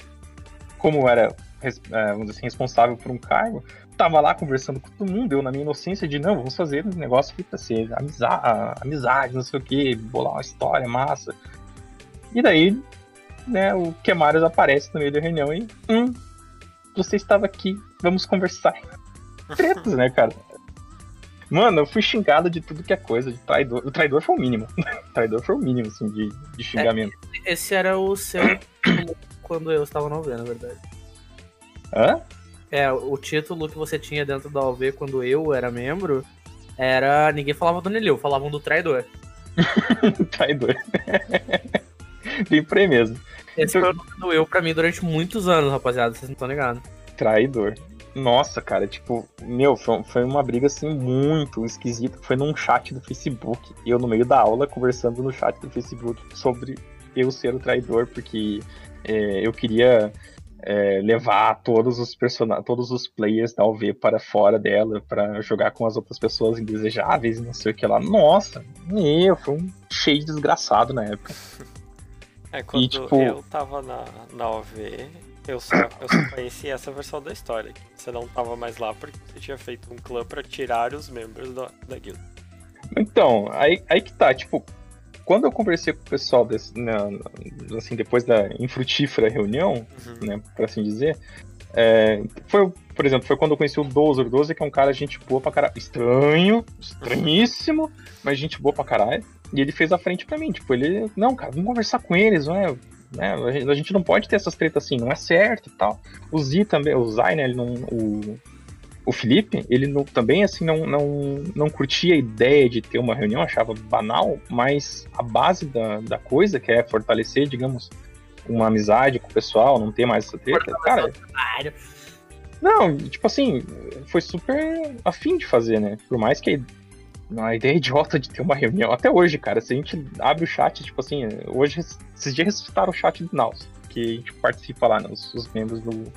como era, é, vamos dizer assim, responsável por um cargo, tava lá conversando com todo mundo, eu na minha inocência de, não, vamos fazer um negócio aqui pra ser amizade, amizade não sei o que, bolar uma história massa. E daí, né, o Kemarius aparece no meio da reunião e, hum, você estava aqui, vamos conversar. Tretas, né, cara? Mano, eu fui xingado de tudo que é coisa, de traidor. O traidor foi o mínimo. o traidor foi o mínimo, assim, de, de xingamento. É, esse era o seu quando eu estava no na verdade. Hã? É, o título que você tinha dentro da OV quando eu era membro era. Ninguém falava do Nelil, falavam do traidor. traidor. Bem por aí mesmo. Esse foi o nome do eu pra mim durante muitos anos, rapaziada, vocês não estão ligados. Traidor. Nossa, cara, tipo, meu, foi, foi uma briga assim muito esquisita. Foi num chat do Facebook. Eu no meio da aula conversando no chat do Facebook sobre eu ser o traidor, porque é, eu queria é, levar todos os personagens, todos os players da UV para fora dela, para jogar com as outras pessoas indesejáveis, não sei o que lá. Nossa, meu, foi um cheio desgraçado na época. É, quando e, tipo... eu tava na, na OV, eu só, eu só conheci essa versão da história. Que você não tava mais lá porque você tinha feito um clã pra tirar os membros da, da guilda. Então, aí, aí que tá, tipo, quando eu conversei com o pessoal desse, assim, depois da infrutífera reunião, uhum. né, por assim dizer, é, foi, por exemplo, foi quando eu conheci o Dozer. O Dozer que é um cara gente boa pra caralho. Estranho, estranhíssimo, mas gente boa pra caralho. E ele fez a frente pra mim. Tipo, ele, não, cara, vamos conversar com eles, não é? Né? A gente não pode ter essas tretas assim, não é certo e tal. O Z também, o Zay, né? Ele não, o, o Felipe, ele não, também assim não, não, não curtia a ideia de ter uma reunião, achava banal, mas a base da, da coisa, que é fortalecer, digamos, uma amizade com o pessoal, não ter mais essa treta, cara. Não, tipo assim, foi super afim de fazer, né? Por mais que a ideia idiota de ter uma reunião, até hoje, cara, se a gente abre o chat, tipo assim, hoje, esses dias ressuscitaram o chat do Naus, que a gente participa lá, né, os, os membros do,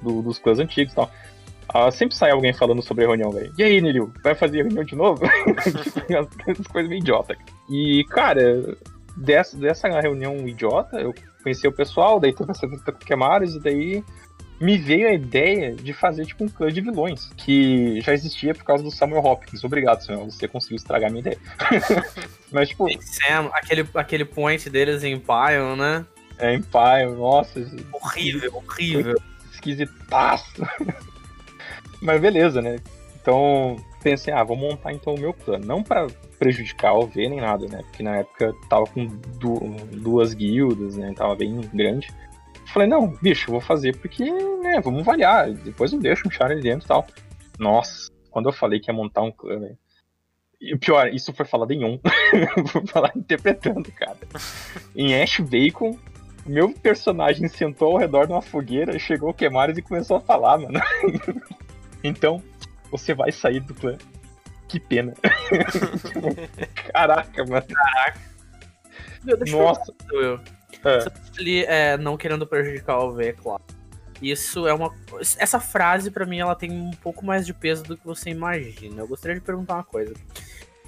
do, dos clãs antigos e tal. Ah, sempre sai alguém falando sobre a reunião, velho. E aí, Nilil, vai fazer a reunião de novo? Essas coisas meio idiota. E, cara, dessa, dessa reunião idiota, eu conheci o pessoal, daí teve essa treta com o Kemares, e daí me veio a ideia de fazer tipo um clã de vilões, que já existia por causa do Samuel Hopkins. Obrigado, Samuel, você conseguiu estragar minha ideia. Mas, tipo. Sam, aquele, aquele point deles em Empire, né? É, Empire, nossa. Horrível, horrível. Esquisitaço. Mas beleza, né? Então pensei, ah, vou montar então o meu plano. Não para prejudicar o V nem nada, né? Porque na época tava com du duas guildas, né? Tava bem grande. Falei, não, bicho, vou fazer porque, né, vamos variar. Depois eu deixo um char ali dentro e tal. Nossa, quando eu falei que ia montar um clã, né? E pior, isso foi falado em um. vou falar interpretando, cara. Em Ash Bacon, meu personagem sentou ao redor de uma fogueira, chegou o Queimares e começou a falar, mano. Então, você vai sair do clã. Que pena. Caraca, mano. Caraca. Meu, deixa Nossa. Eu, é. ali, é, não querendo prejudicar o V, é claro. Isso é uma. Essa frase, para mim, ela tem um pouco mais de peso do que você imagina. Eu gostaria de perguntar uma coisa.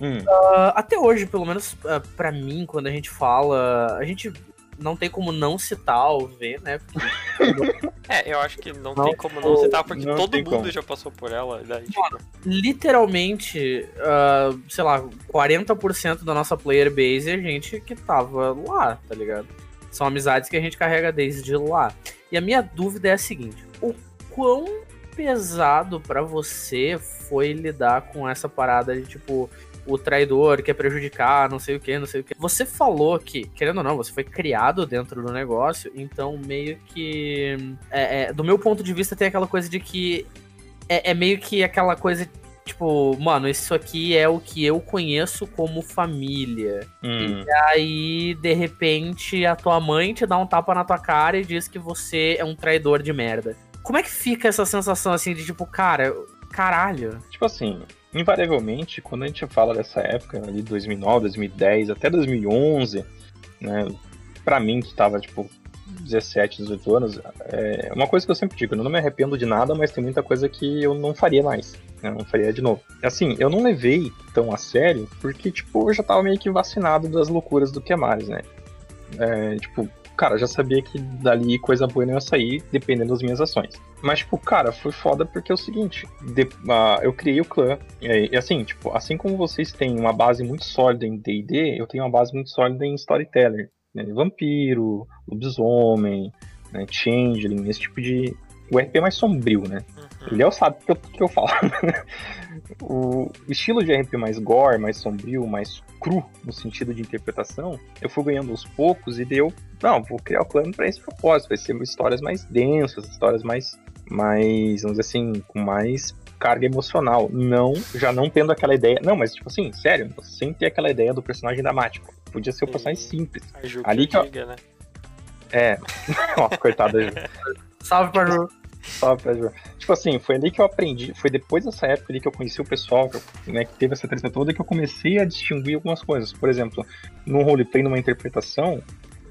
Hum. Uh, até hoje, pelo menos uh, para mim, quando a gente fala. A gente não tem como não citar o V, né? Porque... é, eu acho que não, não tem como não citar, porque não todo mundo como. já passou por ela. Daí, tipo... Literalmente, uh, sei lá, 40% da nossa player base é gente que tava lá, tá ligado? São amizades que a gente carrega desde lá. E a minha dúvida é a seguinte: o quão pesado para você foi lidar com essa parada de tipo o traidor quer prejudicar, não sei o que, não sei o que. Você falou que, querendo ou não, você foi criado dentro do negócio, então meio que. É, é, do meu ponto de vista, tem aquela coisa de que. É, é, meio que aquela coisa. Tipo, mano, isso aqui é o que eu conheço como família. Hum. E aí, de repente, a tua mãe te dá um tapa na tua cara e diz que você é um traidor de merda. Como é que fica essa sensação assim de tipo, cara, caralho? Tipo assim, invariavelmente, quando a gente fala dessa época, ali 2009, 2010, até 2011, né, pra mim que tava, tipo, 17, 18 anos, é uma coisa que eu sempre digo, eu não me arrependo de nada, mas tem muita coisa que eu não faria mais, né, não faria de novo. Assim, eu não levei tão a sério, porque, tipo, eu já tava meio que vacinado das loucuras do que mais, né. É, tipo, cara, já sabia que dali coisa boa não ia sair, dependendo das minhas ações. Mas, tipo, cara, foi foda porque é o seguinte, de, uh, eu criei o clã, e, e, assim, tipo, assim como vocês têm uma base muito sólida em D&D, eu tenho uma base muito sólida em Storyteller, né? Vampiro, lobisomem, né? Changeling, esse tipo de... O RP mais sombrio, né? Uhum. O Léo sabe o que, que eu falo. o estilo de RP mais gore, mais sombrio, mais cru no sentido de interpretação, eu fui ganhando aos poucos e deu, não, vou criar o clã para esse propósito, vai ser histórias mais densas, histórias mais, mais, vamos dizer assim, com mais carga emocional, não, já não tendo aquela ideia, não, mas tipo assim, sério, sem ter aquela ideia do personagem dramático, podia ser um personagem simples. Ali que, diga, né? É, ó, coitada. Salve pra Ju. Salve pra Ju. Tipo assim, foi ali que eu aprendi, foi depois dessa época ali que eu conheci o pessoal, que, eu, né, que teve essa treta toda, que eu comecei a distinguir algumas coisas. Por exemplo, no roleplay, numa interpretação,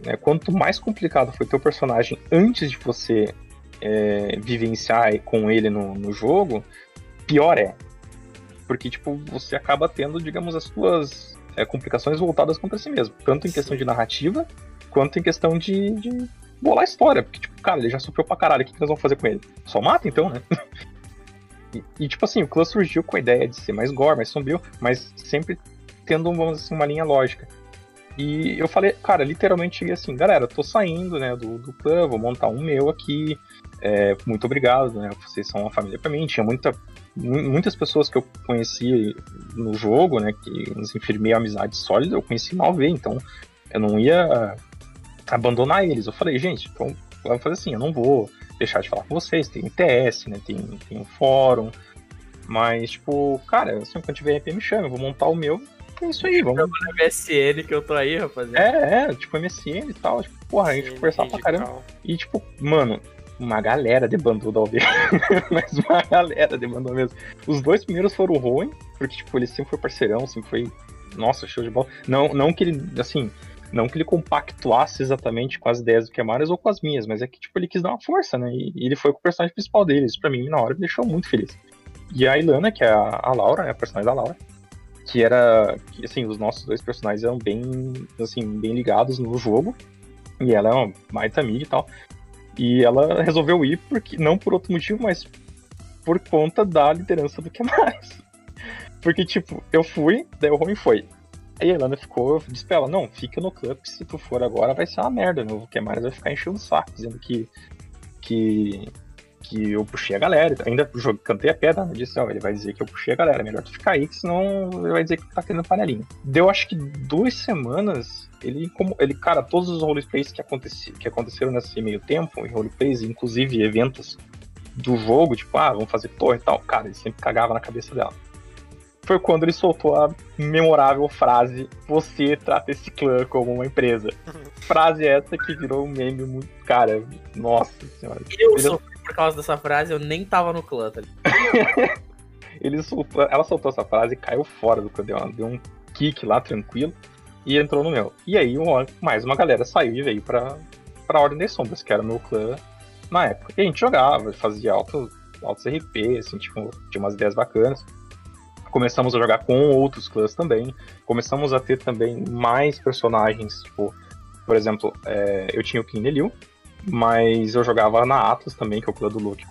né, quanto mais complicado foi teu personagem antes de você é, vivenciar com ele no, no jogo, pior é. Porque, tipo, você acaba tendo, digamos, as suas é, complicações voltadas contra si mesmo. Tanto em questão de narrativa, quanto em questão de, de bolar a história. Porque, tipo, cara, ele já sofreu pra caralho, o que, que nós vamos fazer com ele? Só mata então, né? e, e, tipo assim, o clã surgiu com a ideia de ser mais gore, mais sombrio, mas sempre tendo, vamos dizer assim, uma linha lógica. E eu falei, cara, literalmente assim, galera, tô saindo, né, do, do clã, vou montar um meu aqui, é, muito obrigado, né, vocês são uma família para mim, tinha muita, muitas pessoas que eu conheci no jogo, né, que nos firmei amizade sólida, eu conheci mal ver, então eu não ia abandonar eles. Eu falei, gente, então vamos fazer assim, eu não vou deixar de falar com vocês, tem TS, né, tem, tem um fórum, mas, tipo, cara, assim, quando tiver RP me chama, eu vou montar o meu, é isso aí, vamos... No MSN que eu tô aí, rapaziada. É, é, tipo, MSN e tal, tipo, porra, a gente conversar pra caramba. E, tipo, mano, uma galera debandou da aldeia. Mas uma galera debandou mesmo. Os dois primeiros foram ruim, porque, tipo, ele sempre foi parceirão, sempre foi. Nossa, show de bola. Não, não que ele, assim, não que ele compactuasse exatamente com as ideias do Kemaras ou com as minhas, mas é que tipo, ele quis dar uma força, né? E, ele foi com o personagem principal dele. Isso pra mim, na hora, me deixou muito feliz. E a Ilana, que é a, a Laura, né? A personagem da Laura, que era. Que, assim, os nossos dois personagens eram bem, assim, bem ligados no jogo. E ela é uma baita amiga e tal. E ela resolveu ir, porque não por outro motivo, mas por conta da liderança do Kemaras. Porque, tipo, eu fui, daí o Rony foi. Aí a Elana ficou, disse pra ela, não, fica no clube, se tu for agora vai ser uma merda, né? O que mais vai ficar enchendo o saco, dizendo que, que, que eu puxei a galera. Ainda cantei a pedra, né? Disse, ó, ele vai dizer que eu puxei a galera, melhor tu ficar aí, que senão ele vai dizer que tá querendo panelinha. Deu acho que duas semanas, ele, como, ele cara, todos os roleplays que, aconteci, que aconteceram nesse meio tempo, em roleplays, inclusive eventos do jogo, tipo, ah, vamos fazer torre e tal, cara, ele sempre cagava na cabeça dela foi quando ele soltou a memorável frase: Você trata esse clã como uma empresa. frase essa que virou um meme muito. Cara, nossa senhora. Eu ele... sofri por causa dessa frase, eu nem tava no clã, tá ele soltou, ela soltou essa frase e caiu fora do clã, deu, deu um kick lá tranquilo e entrou no meu. E aí mais uma galera saiu e veio pra, pra Ordem das Sombras, que era o meu clã na época. E a gente jogava, fazia altos, altos RP, assim, tipo, tinha umas ideias bacanas começamos a jogar com outros clãs também. Começamos a ter também mais personagens, tipo, por exemplo, é, eu tinha o King Liu, mas eu jogava na Atlas também, que é o clã do Luke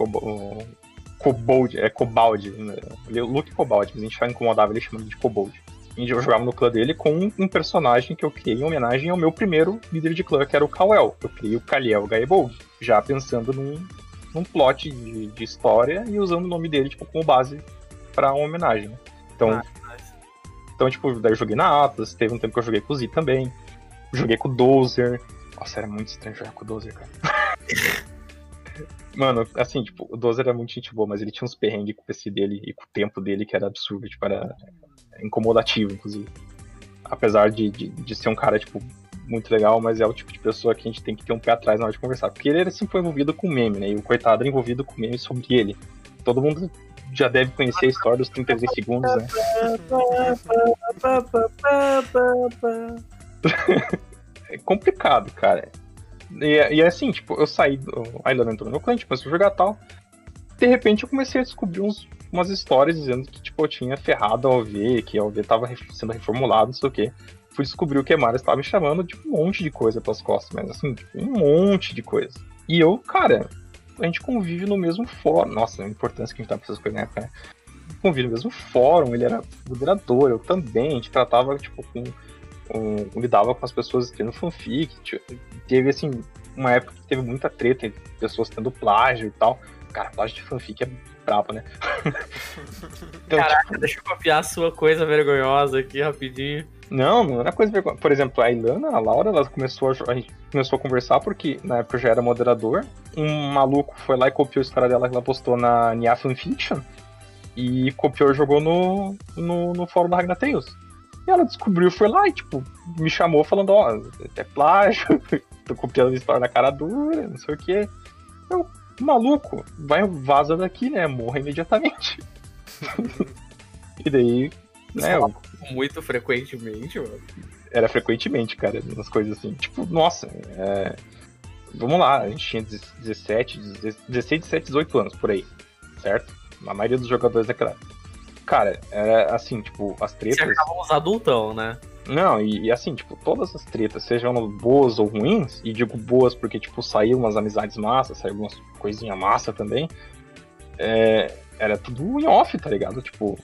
Kobold, é Cobalt, né? Luke Cobalt, mas a gente incomodava ele chamando de Kobold. E eu jogava no clã dele com um personagem que eu criei em homenagem ao meu primeiro líder de clã, que era o Kawel. Eu criei o Kaliel Gaebold, já pensando num, num plot de, de, história e usando o nome dele tipo, como base para uma homenagem. Então, ah, então, tipo, daí eu joguei na Atlas, teve um tempo que eu joguei com o Z também. Joguei com o Dozer. Nossa, era muito estranho jogar com o Dozer, cara. Mano, assim, tipo, o Dozer era muito gente boa, mas ele tinha uns perrengues com o PC dele e com o tempo dele que era absurdo, tipo, era incomodativo, inclusive. Apesar de, de, de ser um cara, tipo, muito legal, mas é o tipo de pessoa que a gente tem que ter um pé atrás na hora de conversar. Porque ele sempre foi envolvido com meme, né? E o coitado era envolvido com meme sobre ele. Todo mundo já deve conhecer a história dos 33 segundos, né? é complicado, cara. E, e assim, tipo, eu saí do. A Ilana entrou no meu cliente, comecei a jogar tal. De repente eu comecei a descobrir uns, umas histórias dizendo que, tipo, eu tinha ferrado a OV, que a OV tava sendo reformulada, não sei o quê. fui descobrir o que Mara estava me chamando de um monte de coisa pelas costas, mas assim, tipo, um monte de coisa. E eu, cara, a gente convive no mesmo fórum. Nossa, a importância que a gente tá pra essas coisas né? Convive no mesmo fórum, ele era moderador, eu também, a gente tratava, tipo, com. com lidava com as pessoas tendo fanfic. Teve, assim, uma época que teve muita treta, pessoas tendo plágio e tal. Cara, plágio de fanfic é brabo, né? então, Caraca, tipo... deixa eu copiar a sua coisa vergonhosa aqui rapidinho. Não, não era coisa vergonhosa. Por exemplo, a Ilana, a Laura, ela começou a, a gente começou a conversar porque na época eu já era moderador. Um maluco foi lá e copiou a história dela que ela postou na Nia Fanfiction e copiou e jogou no, no, no fórum da Ragnar Tales. E ela descobriu, foi lá e, tipo, me chamou falando, ó, oh, é plágio, tô copiando a história na cara dura, não sei o quê. Eu, maluco, vai, vaza daqui, né? Morra imediatamente. e daí, né? Eu... Muito frequentemente, mano. Era frequentemente, cara, umas coisas assim. Tipo, nossa, é... vamos lá, a gente tinha 17, 16, 17, 18 anos por aí, certo? A maioria dos jogadores daquela. Cara, era assim, tipo, as tretas. Você acabam os adultão, né? Não, e, e, assim, tipo, todas as tretas, sejam boas ou ruins, e digo boas porque, tipo, saiu umas amizades massas, saiu umas coisinhas massa também, é, era tudo em off, tá ligado? Tipo,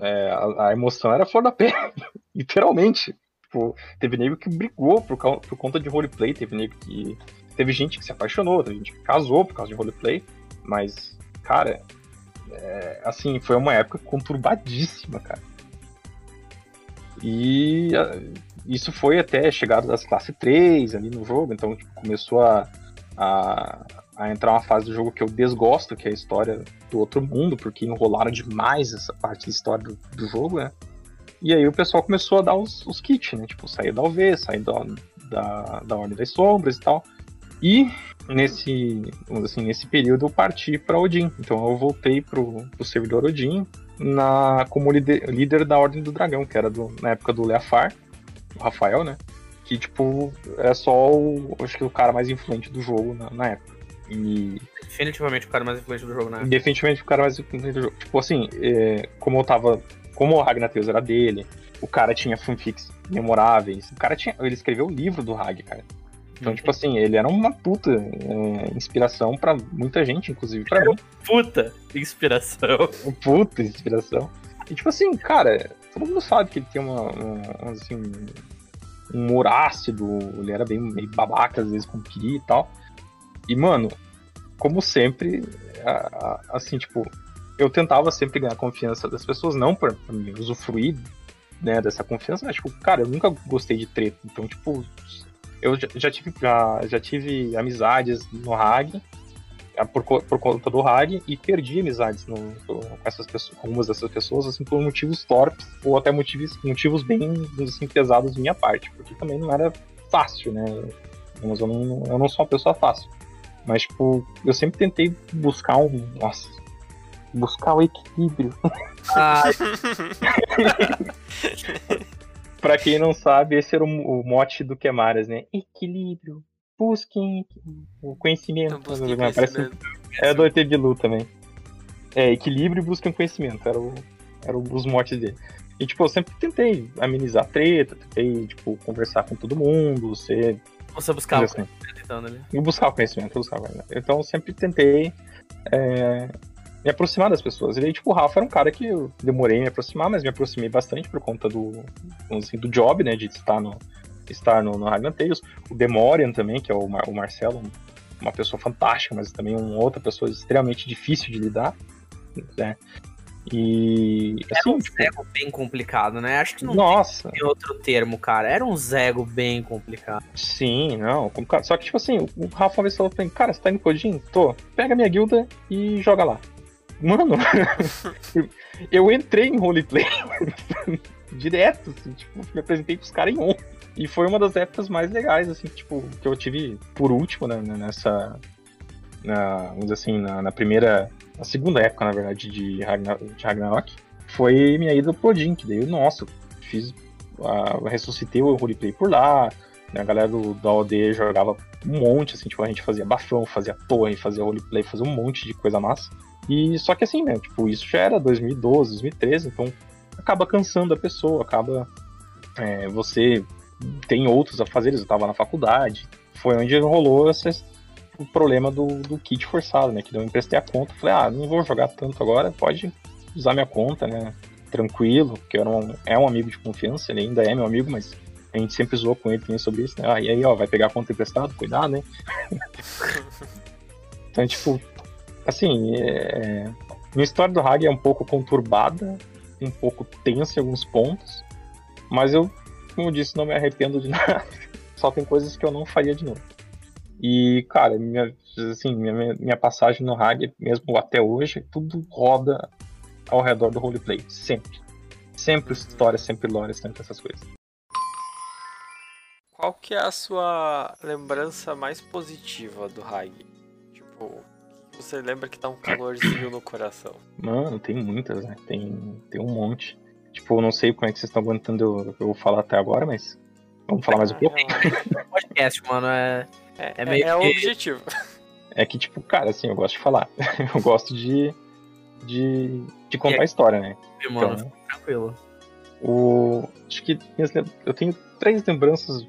é, a, a, emoção era flor da pele, literalmente. Tipo, teve nego que brigou por, por conta de roleplay, teve nego que. Teve gente que se apaixonou, teve gente que casou por causa de roleplay, mas, cara, é, assim, foi uma época conturbadíssima, cara. E isso foi até chegada das classe 3 ali no jogo, então tipo, começou a, a, a, entrar uma fase do jogo que eu desgosto, que é a história do outro mundo, porque enrolaram demais essa parte da história do, do jogo, né? E aí o pessoal começou a dar os, os kits, né? Tipo, sair da UV, sair da, da, da Ordem das Sombras e tal. E nesse, assim, nesse período eu parti para Odin. Então eu voltei pro, pro servidor Odin na, como líder, líder da Ordem do Dragão, que era do, na época do Leafar, o Rafael, né? Que, tipo, é só o, acho que o cara mais influente do jogo na, na época. E... Definitivamente o cara mais influente do jogo, né? Definitivamente o cara mais influente do jogo. Tipo assim, é, como eu tava. Como o Ragnatheus era dele, o cara tinha fanfics memoráveis. O cara tinha. Ele escreveu o livro do Rag, cara. Então, tipo assim, ele era uma puta é, inspiração para muita gente, inclusive para mim. Puta inspiração. Puta inspiração. E tipo assim, cara, todo mundo sabe que ele tem uma, uma assim, um humor ácido, ele era bem meio babaca às vezes com Piri e tal. E, mano, como sempre, assim, tipo, eu tentava sempre ganhar a confiança das pessoas, não pra, pra usufruir né, dessa confiança, mas, tipo, cara, eu nunca gostei de treta. Então, tipo, eu já, já, tive, já, já tive amizades no RAG, é, por, por conta do RAG, e perdi amizades no, com essas pessoas, algumas dessas pessoas, assim, por motivos torpes, ou até motivos, motivos bem assim, pesados da minha parte, porque também não era fácil, né? Mas eu não, eu não sou uma pessoa fácil. Mas, tipo, eu sempre tentei buscar um. Nossa. Buscar o equilíbrio. Ah. Pra quem não sabe, esse era o, o mote do Quemaras, né? Equilíbrio. Busquem o conhecimento. Então, busquem Parece, é do ET Bilu também. É, equilíbrio e busquem conhecimento. Era, o, era os motes dele. E, tipo, eu sempre tentei amenizar a treta, tentei, tipo, conversar com todo mundo, ser... Você buscava assim. então, né? Buscar o conhecimento, buscar o conhecimento. Então, eu sempre tentei é, me aproximar das pessoas. E aí, tipo, o Rafa era um cara que eu demorei a me aproximar, mas me aproximei bastante por conta do, assim, do job, né, de estar no, estar no, no Tales. O Demorian também, que é o, Mar, o Marcelo, uma pessoa fantástica, mas também uma outra pessoa extremamente difícil de lidar, né. E. Assim, era um tipo... zego bem complicado, né? Acho que não Nossa. tem outro termo, cara. Era um zego bem complicado. Sim, não. Só que, tipo assim, o Rafa uma vez falou pra mim: Cara, você tá indo Codin? Tô. Pega minha guilda e joga lá. Mano, eu entrei em roleplay direto, assim, tipo, me apresentei pros caras em on. E foi uma das épocas mais legais, assim, tipo, que eu tive por último, né, nessa. Na, vamos dizer assim, na, na primeira. Na segunda época, na verdade, de, de Ragnarok. Foi minha ida pro Odin, que daí, nossa, fiz. Uh, ressuscitei o roleplay por lá. Né, a galera do, da OD jogava um monte, assim, tipo, a gente fazia bafão, fazia torre, fazia roleplay, fazia um monte de coisa massa. E só que assim, né? Tipo, isso já era 2012, 2013, então acaba cansando a pessoa, acaba é, você tem outros a fazer, eu estava na faculdade. Foi onde rolou esse, problema do, do kit forçado, né? Que eu emprestei a conta. Falei, ah, não vou jogar tanto agora, pode usar minha conta, né? Tranquilo, porque era um, é um amigo de confiança, ele ainda é meu amigo, mas a gente sempre zoou com ele também sobre isso, né? Ah, e aí, ó, vai pegar a conta emprestada, cuidado, né? então, tipo, assim, é... minha história do Hag é um pouco conturbada, um pouco tensa em alguns pontos, mas eu, como eu disse, não me arrependo de nada. Só tem coisas que eu não faria de novo. E, cara, minha, assim, minha, minha passagem no Hag, mesmo até hoje, tudo roda ao redor do roleplay. Sempre. Sempre história, sempre lore, sempre essas coisas. Qual que é a sua lembrança mais positiva do Hag? Tipo, você lembra que tá um calorzinho no coração? Mano, tem muitas, né? Tem, tem um monte. Tipo, eu não sei como é que vocês estão aguentando eu, eu falar até agora, mas vamos falar mais um pouco? Podcast, mano, é, é, é meio é, é que... o objetivo. É que, tipo, cara, assim, eu gosto de falar. eu gosto de, de, de contar a história, né? Mano, então, tranquilo. O, acho que eu tenho três lembranças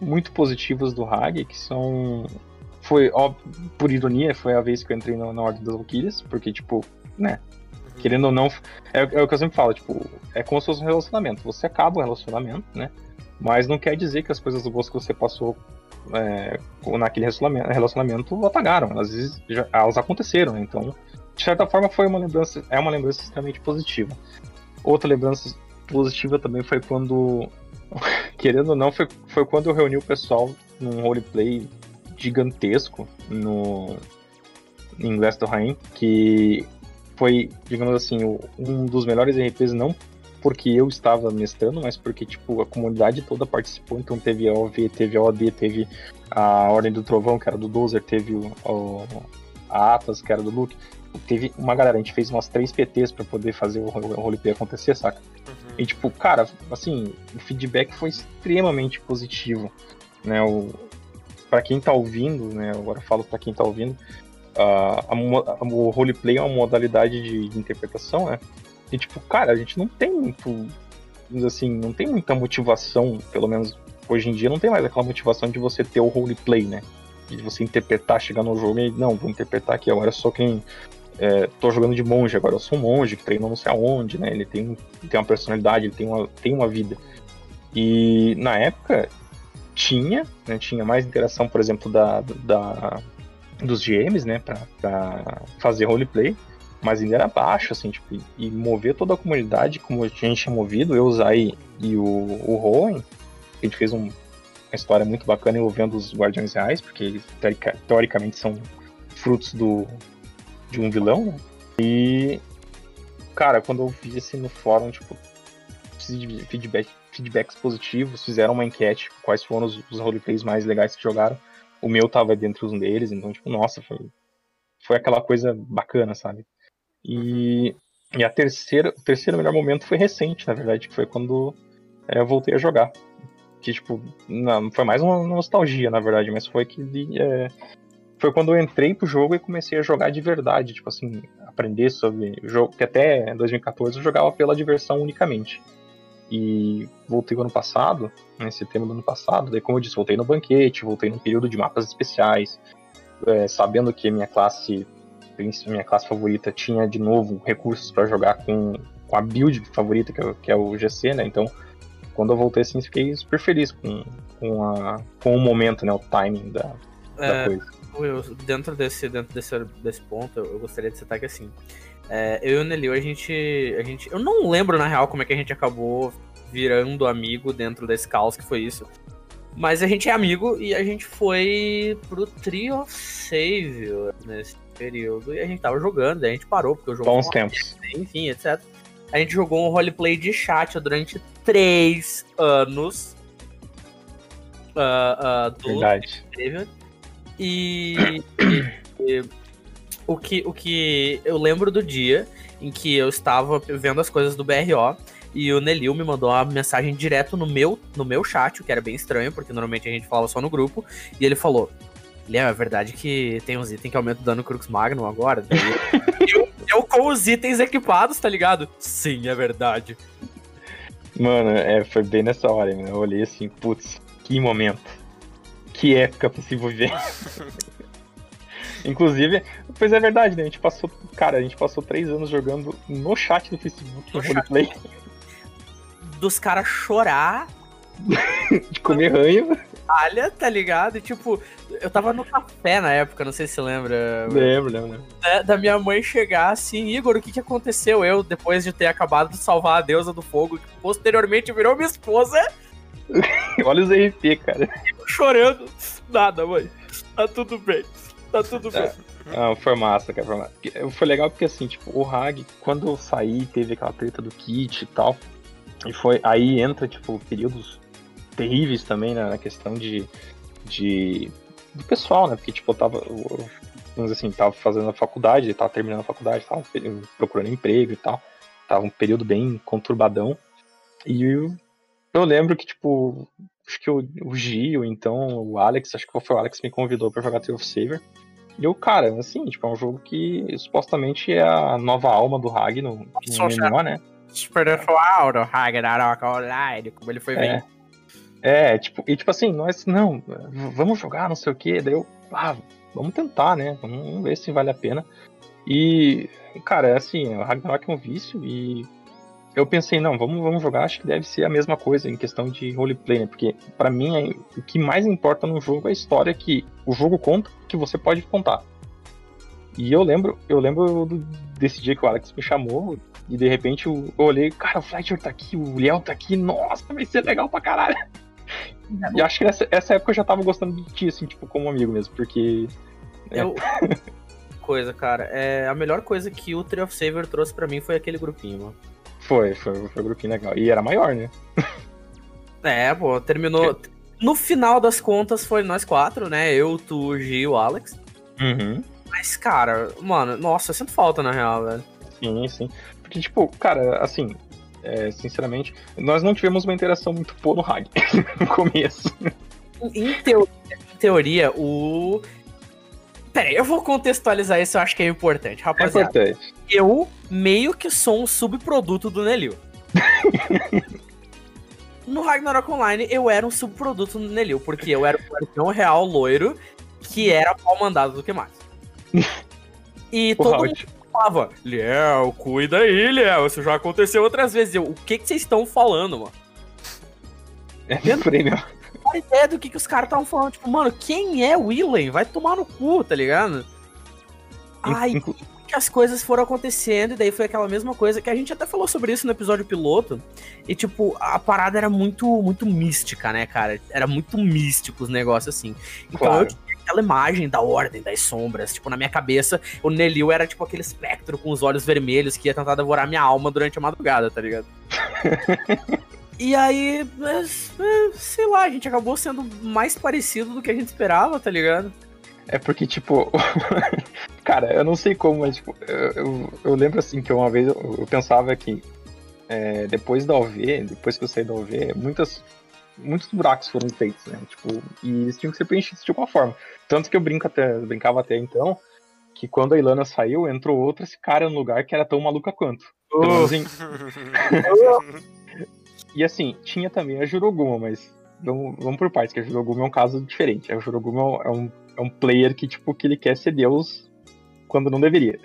muito positivas do Hag, que são. Foi, ó, por ironia, foi a vez que eu entrei na, na Ordem das Valkyrias, porque, tipo, né? Uhum. Querendo ou não, é, é, o que eu sempre falo, tipo, é como se fosse um relacionamento. Você acaba o relacionamento, né? Mas não quer dizer que as coisas boas que você passou é, naquele relacionamento, relacionamento apagaram. Às vezes já, elas aconteceram, né? Então, de certa forma, foi uma lembrança, é uma lembrança extremamente positiva. Outra lembrança positiva também foi quando querendo ou não, foi, foi quando eu reuni o pessoal num roleplay gigantesco no em Inglês do Rain, que foi, digamos assim, um dos melhores RPs, não porque eu estava mestrando, mas porque, tipo, a comunidade toda participou, então teve a OV, teve a OD, teve a Ordem do Trovão, que era do Dozer, teve o, o a Atlas, que era do Luke, teve uma galera, a gente fez umas três PTs para poder fazer o, o roleplay acontecer, saca? Uhum. E tipo, cara, assim, o feedback foi extremamente positivo, né? O, para quem tá ouvindo, né? Agora falo para quem tá ouvindo, uh, a, a, o roleplay é uma modalidade de, de, interpretação, né? E tipo, cara, a gente não tem muito, assim, não tem muita motivação, pelo menos hoje em dia não tem mais aquela motivação de você ter o roleplay, né? De você interpretar, chegar no jogo e não, vou interpretar aqui agora só quem é, tô jogando de monge agora, eu sou um monge que treinou não sei aonde, né? Ele tem, tem uma personalidade, ele tem uma, tem uma vida. E na época tinha, né, tinha mais interação, por exemplo, da, da dos GMs, né, pra fazer roleplay, mas ainda era baixo, assim, tipo, e mover toda a comunidade como a gente tinha movido, eu, Zay e o, o Rowan, a gente fez um, uma história muito bacana envolvendo os Guardiões Reais, porque eles teoricamente são frutos do, de um vilão, né? E, cara, quando eu vi assim no fórum, tipo, feedback, feedbacks positivos, fizeram uma enquete, quais foram os, os roleplays mais legais que jogaram. O meu tava dentro um deles, então, tipo, nossa, foi, foi aquela coisa bacana, sabe? E, e a terceira, o terceiro melhor momento foi recente, na verdade, que foi quando é, eu voltei a jogar. Que, tipo, não, foi mais uma nostalgia, na verdade, mas foi que é, foi quando eu entrei pro jogo e comecei a jogar de verdade, tipo assim, aprender sobre o jogo, que até 2014 eu jogava pela diversão unicamente. E voltei no ano passado, em setembro do ano passado, daí como eu disse, voltei no banquete, voltei no período de mapas especiais, é, sabendo que a minha classe, minha classe favorita tinha de novo recursos para jogar com, com a build favorita, que é, que é o GC, né? Então, quando eu voltei assim, fiquei super feliz com, com, a, com o momento, né? O timing da, é, da coisa dentro desse, dentro desse, desse ponto, eu, gostaria de citar que assim. É, eu e o Nelio, a gente, a gente. Eu não lembro, na real, como é que a gente acabou virando amigo dentro desse caos que foi isso. Mas a gente é amigo e a gente foi pro Trio Save nesse período. E a gente tava jogando, a gente parou, porque eu joguei. Bons tempos. Enfim, etc. A gente jogou um roleplay de chat durante três anos. Uh, uh, do Verdade. E, e, o, que, o que eu lembro do dia em que eu estava vendo as coisas do BRO e o Nelil me mandou uma mensagem direto no meu, no meu chat, o que era bem estranho, porque normalmente a gente falava só no grupo, e ele falou: Léo, é verdade que tem uns itens que aumentam o dano Crux Magnum agora? eu, eu com os itens equipados, tá ligado? Sim, é verdade. Mano, é, foi bem nessa hora, né? Eu olhei assim, putz, que momento. Que época pra se viver. Inclusive, pois é verdade, né? A gente passou, cara, a gente passou três anos jogando no chat do Facebook, no, roleplay. Dos caras chorar. de comer ranho. Olha, tá ligado? E, tipo, eu tava no café na época, não sei se você lembra. Lembro, lembro. lembro. Da, da, minha mãe chegar assim, Igor, o que que aconteceu? Eu, depois de ter acabado de salvar a deusa do fogo, que posteriormente virou minha esposa. Olha os RP, cara. Chorando. Nada, mãe. Tá tudo bem. Tá tudo bem. Ah, foi massa, cara. Foi, massa. foi legal porque, assim, tipo, o Hag, quando eu saí, teve aquela treta do kit e tal. E foi. Aí entra, tipo, períodos terríveis também né, na questão de, de. do pessoal, né? Porque, tipo, eu tava. Eu, vamos assim, tava fazendo a faculdade, tava terminando a faculdade, tava procurando emprego e tal. Tava um período bem conturbadão. E eu, eu lembro que, tipo, acho que o, o Gio, então, o Alex, acho que foi o Alex que me convidou para jogar Tree of Saver. E eu, cara, assim, tipo, é um jogo que supostamente é a nova alma do Hag no, no MMO, né? Spiritual do Ragnarok Online, como ele foi é. É, tipo, e tipo assim, nós, não, vamos jogar, não sei o que, daí eu, ah, vamos tentar, né? Vamos ver se vale a pena. E, cara, é assim, o Ragnarok é um vício e eu pensei, não, vamos, vamos jogar, acho que deve ser a mesma coisa em questão de roleplay, né? Porque para mim é, o que mais importa no jogo é a história que o jogo conta, que você pode contar. E eu lembro, eu lembro desse dia que o Alex me chamou e de repente eu, olhei, cara, o Fletcher tá aqui, o Liel tá aqui, nossa, vai ser legal pra caralho. E acho que nessa essa época eu já tava gostando de ti, assim, tipo, como amigo mesmo, porque. É. Eu... coisa, cara, é, a melhor coisa que o Tree of Saver trouxe para mim foi aquele grupinho, mano. Foi, foi, foi um grupinho legal. E era maior, né? É, pô, terminou. No final das contas foi nós quatro, né? Eu, tu, o Gi e o Alex. Uhum. Mas, cara, mano, nossa, eu sinto falta na real, velho. Sim, sim. Porque, tipo, cara, assim, é, sinceramente, nós não tivemos uma interação muito boa no Hag no começo. Em teoria, em teoria, o. Peraí, eu vou contextualizar isso, eu acho que é importante, rapaziada. É importante. Eu meio que sou um subproduto do Nelil. no Ragnarok Online, eu era um subproduto do Nelil, porque eu era o guardião real loiro que era pau mandado do que mais. E todo mundo falava, Liel, cuida aí, Liel, isso já aconteceu outras vezes. Eu, o que que vocês estão falando, mano? É prêmio. A ideia do que, que os caras estavam falando, tipo, mano, quem é Willen? Vai tomar no cu, tá ligado? Aí que as coisas foram acontecendo, e daí foi aquela mesma coisa que a gente até falou sobre isso no episódio piloto. E, tipo, a parada era muito, muito mística, né, cara? Era muito místico os negócios assim. Então claro. eu tinha aquela imagem da ordem das sombras. Tipo, na minha cabeça, o Nelil era tipo aquele espectro com os olhos vermelhos que ia tentar devorar minha alma durante a madrugada, tá ligado? E aí, sei lá, a gente acabou sendo mais parecido do que a gente esperava, tá ligado? É porque, tipo, cara, eu não sei como, mas, tipo, eu, eu, eu lembro assim que uma vez eu, eu pensava que é, depois da OV, depois que eu saí da OV, muitas, muitos buracos foram feitos, né? Tipo, e eles tinham que ser preenchidos de alguma forma. Tanto que eu brinco até, brincava até então que quando a Ilana saiu, entrou outra esse cara no lugar que era tão maluca quanto. Então, assim... e assim, tinha também a Juroguma, mas vamos, vamos por partes, que a Juroguma é um caso diferente. A Juroguma é um é um player que, tipo, que ele quer ser Deus quando não deveria.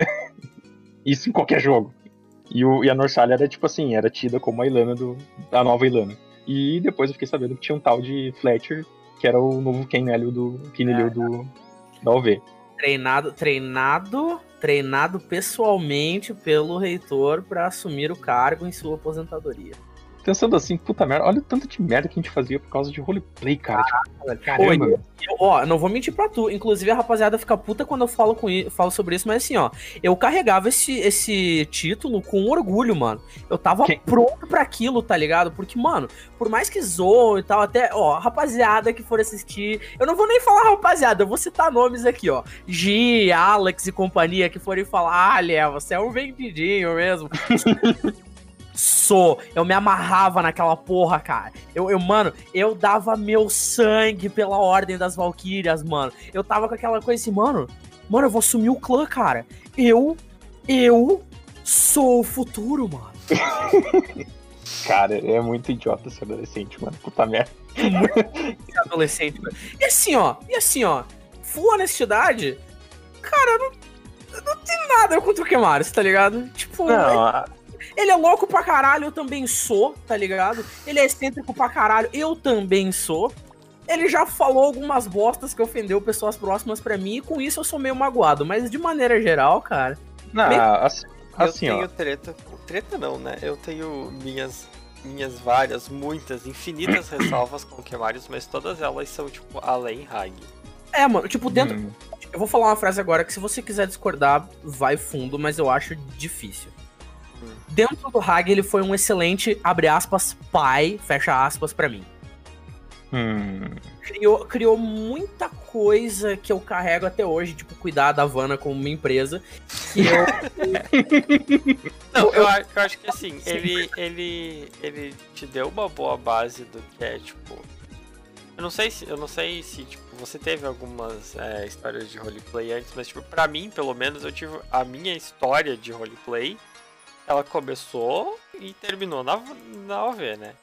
Isso em qualquer jogo. E, o, e a Norsalia era, tipo assim, era tida como a Ilana do, a nova Ilana. E depois eu fiquei sabendo que tinha um tal de Fletcher, que era o novo Kenelio do, Kenelio é, do, da OV. Treinado, treinado, treinado pessoalmente pelo reitor para assumir o cargo em sua aposentadoria pensando assim, puta merda, olha o tanto de merda que a gente fazia por causa de roleplay, cara. Ah, tipo, caramba. Eu, ó, não vou mentir pra tu. Inclusive, a rapaziada fica puta quando eu falo, com, falo sobre isso, mas assim, ó, eu carregava esse, esse título com orgulho, mano. Eu tava Quem? pronto para aquilo, tá ligado? Porque, mano, por mais que zoou e tal, até, ó, rapaziada que for assistir. Eu não vou nem falar rapaziada, eu vou citar nomes aqui, ó. Gi, Alex e companhia que forem falar, ah, Léo, você é um vendidinho mesmo. sou. Eu me amarrava naquela porra, cara. Eu, eu, mano, eu dava meu sangue pela ordem das Valkyrias, mano. Eu tava com aquela coisa assim, mano. Mano, eu vou assumir o clã, cara. Eu, eu sou o futuro, mano. Cara, é muito idiota ser adolescente, mano. Puta merda. Muito adolescente, mano. E assim, ó, e assim, ó, full honestidade, cara, não, não tem nada contra o Kemaris, tá ligado? Tipo, não, ele é louco pra caralho, eu também sou, tá ligado? Ele é excêntrico pra caralho, eu também sou. Ele já falou algumas bostas que ofendeu pessoas próximas para mim, e com isso eu sou meio magoado. Mas de maneira geral, cara. Não, meio... assim, assim, eu tenho ó. treta. Treta não, né? Eu tenho minhas minhas várias, muitas, infinitas ressalvas com o Kemarius, mas todas elas são, tipo, além Hag. É, mano, tipo, dentro. Hum. Eu vou falar uma frase agora que se você quiser discordar, vai fundo, mas eu acho difícil. Dentro do Hag, ele foi um excelente, abre aspas, pai, fecha aspas, para mim. Hum. Criou, criou muita coisa que eu carrego até hoje, tipo, cuidar da Havana como uma empresa. Que eu. não, eu, eu, acho que assim, ele, ele, ele te deu uma boa base do que é, tipo. Eu não sei se, eu não sei se tipo, você teve algumas é, histórias de roleplay antes, mas tipo, pra mim, pelo menos, eu tive a minha história de roleplay. Ela começou e terminou na, na OV, né?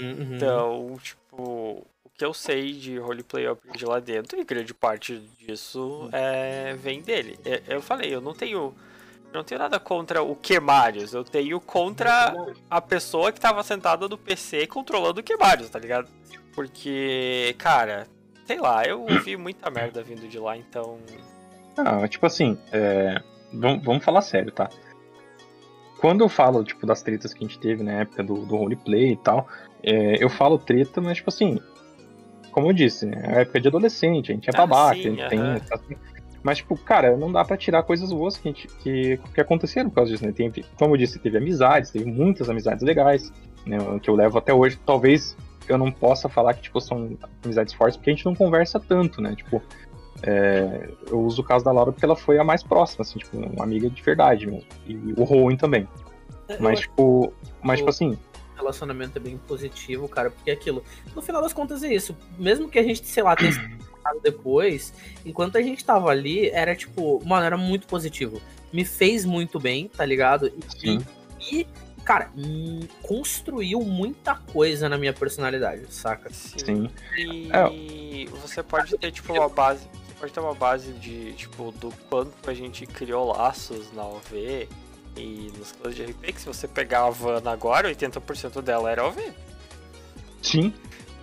Uhum. Então, tipo, o que eu sei de roleplay eu aprendi lá dentro e grande parte disso é, vem dele. Eu, eu falei, eu não tenho. Eu não tenho nada contra o Quemarius, eu tenho contra a pessoa que tava sentada no PC controlando o Quemarius, tá ligado? Porque, cara, sei lá, eu ouvi muita merda vindo de lá, então. Ah, tipo assim, é... vamos, vamos falar sério, tá? Quando eu falo, tipo, das tretas que a gente teve na época do, do roleplay e tal, é, eu falo treta, mas, tipo assim, como eu disse, né? É época de adolescente, a gente é ah, babaca, sim, a gente tem. Assim, mas, tipo, cara, não dá para tirar coisas boas que, gente, que, que aconteceram por causa disso, né? Tem, como eu disse, teve amizades, teve muitas amizades legais, né? Que eu levo até hoje. Talvez eu não possa falar que, tipo, são amizades fortes, porque a gente não conversa tanto, né? Tipo, é, eu uso o caso da Laura porque ela foi a mais próxima, assim, tipo, uma amiga de verdade mesmo. E o Rowan também. É, mas, tipo, mas, tipo assim, relacionamento é bem positivo, cara, porque é aquilo. No final das contas é isso. Mesmo que a gente, sei lá, tenha depois, enquanto a gente tava ali, era tipo, mano, era muito positivo. Me fez muito bem, tá ligado? E, e cara, hum, construiu muita coisa na minha personalidade, saca? Sim. E é. você pode ter, tipo, uma base. Pode ter uma base de, tipo, do quanto a gente criou laços na OV e nos clãs de RP, que se você pegar a Havana agora, 80% dela era OV. Sim.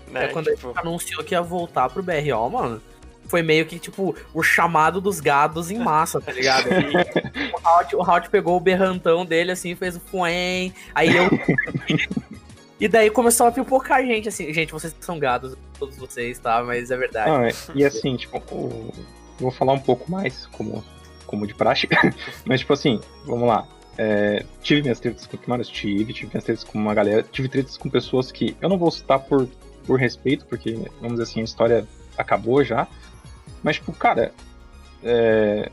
Né? É quando tipo... ele anunciou que ia voltar pro BRO, mano. Foi meio que, tipo, o chamado dos gados em massa, tá ligado? E, o, Halt, pegou o berrantão dele, assim, fez o fuém, aí eu... e daí começou a pipocar gente, assim, gente, vocês são gados, todos vocês, tá? Mas é verdade. É, e assim, tipo, o... vou falar um pouco mais, como, como de praxe, mas, tipo assim, vamos lá. É, tive minhas tretas com Kimaras, tive, tive minhas tretas com uma galera, tive tretas com pessoas que eu não vou citar por, por respeito, porque, vamos dizer assim, a história acabou já. Mas, tipo, cara, é,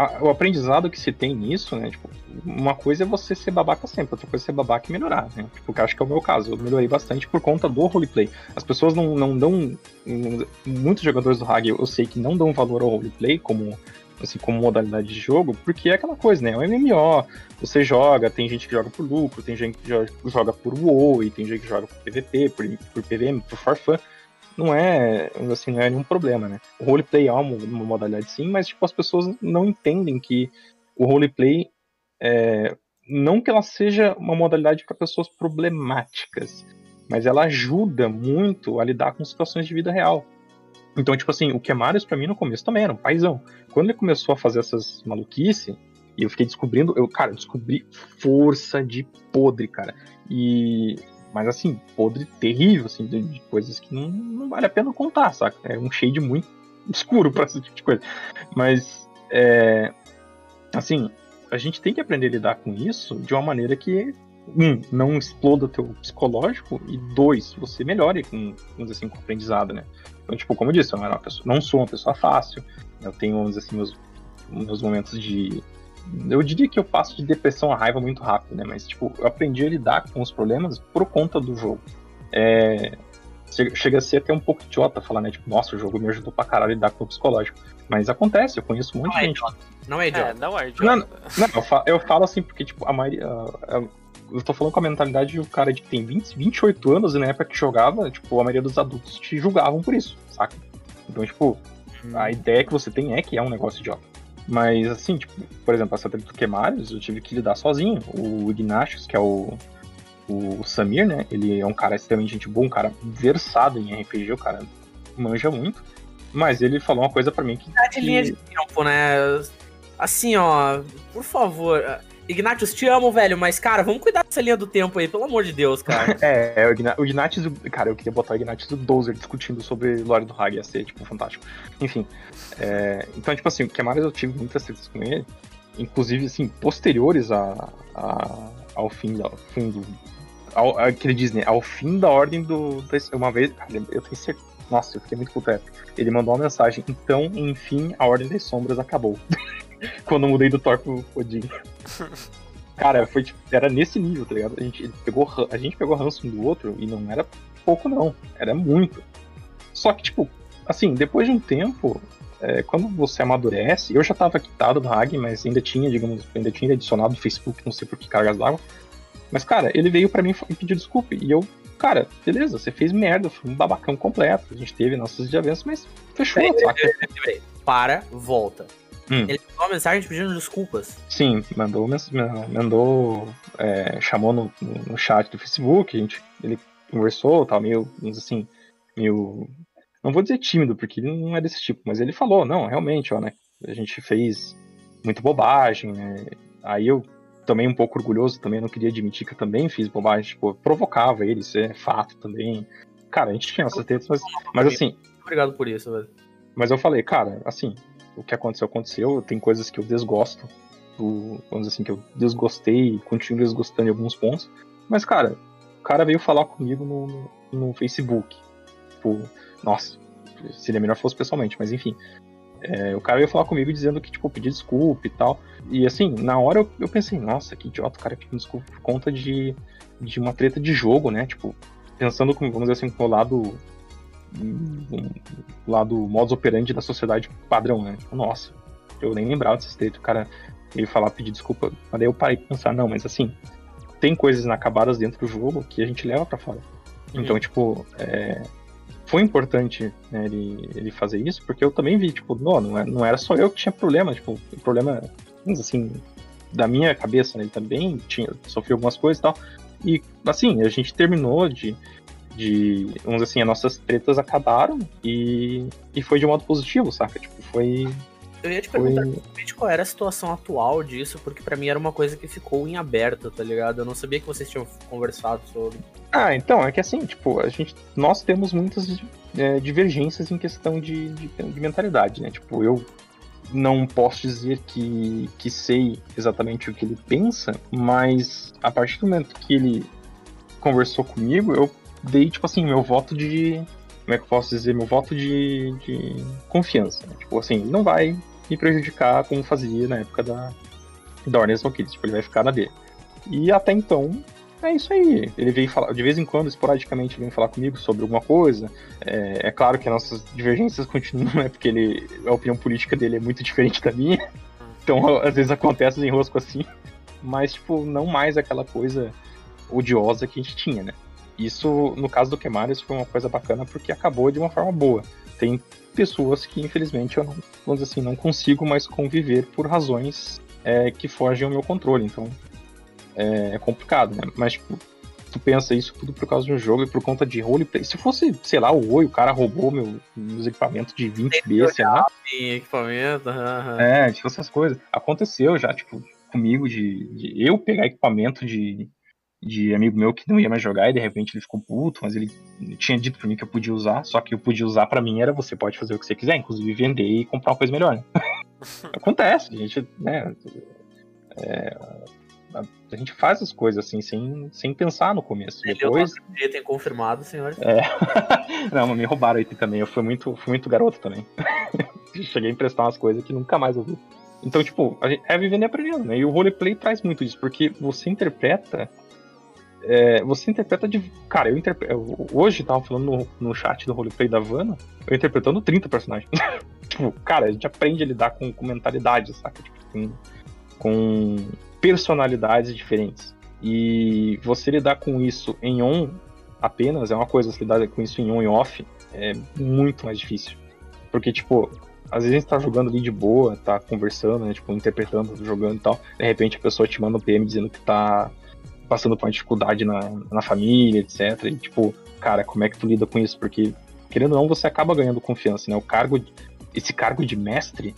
a, o aprendizado que se tem nisso, né? Tipo, uma coisa é você ser babaca sempre, outra coisa é ser babaca e melhorar, né? Tipo, acho que é o meu caso. Eu melhorei bastante por conta do roleplay. As pessoas não, não dão. Muitos jogadores do Hag eu sei que não dão valor ao roleplay como assim, como modalidade de jogo, porque é aquela coisa, né? É um MMO, você joga, tem gente que joga por lucro, tem gente que joga por WoW, e tem gente que joga por PVP, por, por PVM, por farfã. Não é, assim, não é nenhum problema, né? O roleplay é uma, uma modalidade sim, mas, tipo, as pessoas não entendem que o roleplay é, não que ela seja uma modalidade para pessoas problemáticas, mas ela ajuda muito a lidar com situações de vida real. Então, tipo assim, o Kemarius pra mim no começo também era um paizão. Quando ele começou a fazer essas maluquice, e eu fiquei descobrindo, eu, cara, descobri força de podre, cara. E. Mas assim, podre terrível, assim, de, de coisas que não, não, vale a pena contar, saca? É um shade muito escuro pra esse tipo de coisa. Mas, é. Assim, a gente tem que aprender a lidar com isso de uma maneira que um, não exploda teu psicológico, e dois, você melhore com, vamos assim, com o aprendizado, né? Então, tipo, como eu disse, eu não, pessoa, não sou uma pessoa fácil, eu tenho, vamos assim, meus, meus momentos de. Eu diria que eu passo de depressão a raiva muito rápido, né? Mas, tipo, eu aprendi a lidar com os problemas por conta do jogo. É, chega a ser até um pouco idiota falar, né? Tipo, nossa, o jogo me ajudou pra caralho a lidar com o psicológico. Mas acontece, eu conheço um monte não de é gente. Não é idiota. É, não é idiota. Não, não eu, falo, eu, falo, assim porque, tipo, a maioria. eu tô falando com a mentalidade de um cara de que tem 20, 28 anos e na época que jogava, tipo, a maioria dos adultos te julgavam por isso, saca? Então, tipo, hum. a ideia que você tem é que é um negócio idiota. Mas, assim, tipo, por exemplo, essa treta do Queimares, eu tive que lidar sozinho. O Ignatius, que é o, o Samir, né? Ele é um cara extremamente gente boa, um cara versado em RPG, o cara manja muito. Mas ele falou uma coisa para mim que. Tá de linha de tempo, né? Assim, ó, por favor. Ignatius, te amo, velho, mas, cara, vamos cuidar dessa linha do tempo aí, pelo amor de Deus, cara. é, o Ignatius, cara, eu queria botar o Ignatius e o Dozer discutindo sobre Lore do Hag, ia ser, tipo, fantástico. Enfim, é, então, tipo assim, o que mais eu tive muitas tretas com ele, inclusive, assim, posteriores a, a, ao fim, ao fim do... Ao, que ele diz, né, ao fim da ordem do... Uma vez, eu tenho certeza, nossa, eu fiquei muito puto. Ele mandou uma mensagem, então, enfim, a Ordem das Sombras acabou. Quando eu mudei do Thor pro Odin. Cara, foi tipo, era nesse nível, tá ligado? A gente pegou, a gente pegou ranço um do outro e não era pouco, não. Era muito. Só que, tipo, assim, depois de um tempo, é, quando você amadurece, eu já tava quitado do Hag, mas ainda tinha, digamos, ainda tinha adicionado no Facebook, não sei por que cargas d'água. Mas, cara, ele veio para mim e pediu desculpa. E eu, cara, beleza, você fez merda, foi um babacão completo. A gente teve nossos avanços, mas fechou, peraí, saca? Peraí, peraí, Para, volta. Hum. Ele mandou uma mensagem pedindo desculpas. Sim, mandou, mandou é, chamou no, no chat do Facebook, a gente, ele conversou, tal, meio, assim, meio, não vou dizer tímido, porque ele não é desse tipo, mas ele falou, não, realmente, ó, né, a gente fez muita bobagem, né, aí eu também um pouco orgulhoso, também não queria admitir que eu também fiz bobagem, tipo, provocava ele, isso é fato também. Cara, a gente tinha essas tetas, mas, mas assim... Obrigado por isso, velho. Mas eu falei, cara, assim, o que aconteceu, aconteceu. Tem coisas que eu desgosto. Do, vamos dizer assim, que eu desgostei e continuo desgostando em alguns pontos. Mas, cara, o cara veio falar comigo no, no Facebook. Tipo, nossa, seria melhor fosse pessoalmente, mas enfim. É, o cara veio falar comigo dizendo que, tipo, pedir desculpa e tal. E assim, na hora eu, eu pensei, nossa, que idiota, o cara pediu desculpa por conta de, de uma treta de jogo, né? Tipo, pensando, com, vamos dizer assim, com o lado lá do modus operandi da sociedade padrão, né? Tipo, nossa, eu nem lembrava desse texto, o cara veio falar, pedir desculpa, mas daí eu parei de pensar, não, mas assim, tem coisas inacabadas dentro do jogo que a gente leva para fora. Então, uhum. tipo, é, foi importante né, ele, ele fazer isso, porque eu também vi, tipo, não, não, é, não era só eu que tinha problema, tipo, o problema, assim, da minha cabeça, né, ele também tinha, sofreu algumas coisas e tal. E, assim, a gente terminou de, de vamos assim, as nossas tretas acabaram e, e foi de um modo positivo, saca? Tipo, foi. Eu ia te perguntar qual era a situação atual disso, porque para mim era uma coisa que ficou em aberto, tá ligado? Eu não sabia que vocês tinham conversado sobre. Ah, então, é que assim, tipo, a gente. Nós temos muitas é, divergências em questão de, de, de mentalidade, né? Tipo, eu não posso dizer que, que sei exatamente o que ele pensa, mas a partir do momento que ele conversou comigo, eu dei, tipo assim, meu voto de. Como é que eu posso dizer? Meu voto de, de confiança. Né? Tipo assim, não vai me prejudicar como fazia na época da, da Ordem Kids. Tipo, ele vai ficar na dele. E até então, é isso aí. Ele veio falar, de vez em quando, esporadicamente, ele vem falar comigo sobre alguma coisa. É, é claro que as nossas divergências continuam, né? Porque ele, a opinião política dele é muito diferente da minha. Então, às vezes acontece um enrosco assim. Mas, tipo, não mais aquela coisa odiosa que a gente tinha, né? Isso, no caso do Kemaris, foi uma coisa bacana porque acabou de uma forma boa. Tem pessoas que, infelizmente, eu não, vamos assim, não consigo mais conviver por razões é, que fogem ao meu controle. Então, é, é complicado, né? Mas, tipo, tu pensa isso tudo por causa de um jogo e por conta de roleplay. Se fosse, sei lá, o Oi, o cara roubou meu, meus equipamentos de 20B, sei lá. equipamento, uhum. É, tipo, essas coisas. Aconteceu já, tipo, comigo de, de eu pegar equipamento de, de amigo meu que não ia mais jogar e de repente ele ficou puto, mas ele tinha dito pra mim que eu podia usar, só que eu podia usar para mim era você pode fazer o que você quiser, inclusive vender e comprar uma coisa melhor. Né? Acontece, a gente, né, é, a, gente faz as coisas assim sem, sem pensar no começo. Ele Depois dia tem confirmado, senhor. É. não, mas me roubaram aí também. Eu fui muito, fui muito garoto também. Cheguei a emprestar umas coisas que nunca mais ouvi. Então, tipo, a gente é vivendo e aprendendo, né? E o roleplay traz muito disso, porque você interpreta é, você interpreta de. Cara, eu interpreto. Hoje tava falando no, no chat do roleplay da Vanna, eu interpretando 30 personagens. tipo, cara, a gente aprende a lidar com, com mentalidade, saca? Tipo, com, com personalidades diferentes. E você lidar com isso em on apenas é uma coisa, você lidar com isso em on e off é muito mais difícil. Porque, tipo, às vezes a gente tá jogando ali de boa, tá conversando, né? Tipo, interpretando, jogando e tal. De repente a pessoa te manda um PM dizendo que tá passando por uma dificuldade na, na família, etc. E, tipo, cara, como é que tu lida com isso? Porque, querendo ou não, você acaba ganhando confiança, né? O cargo, esse cargo de mestre,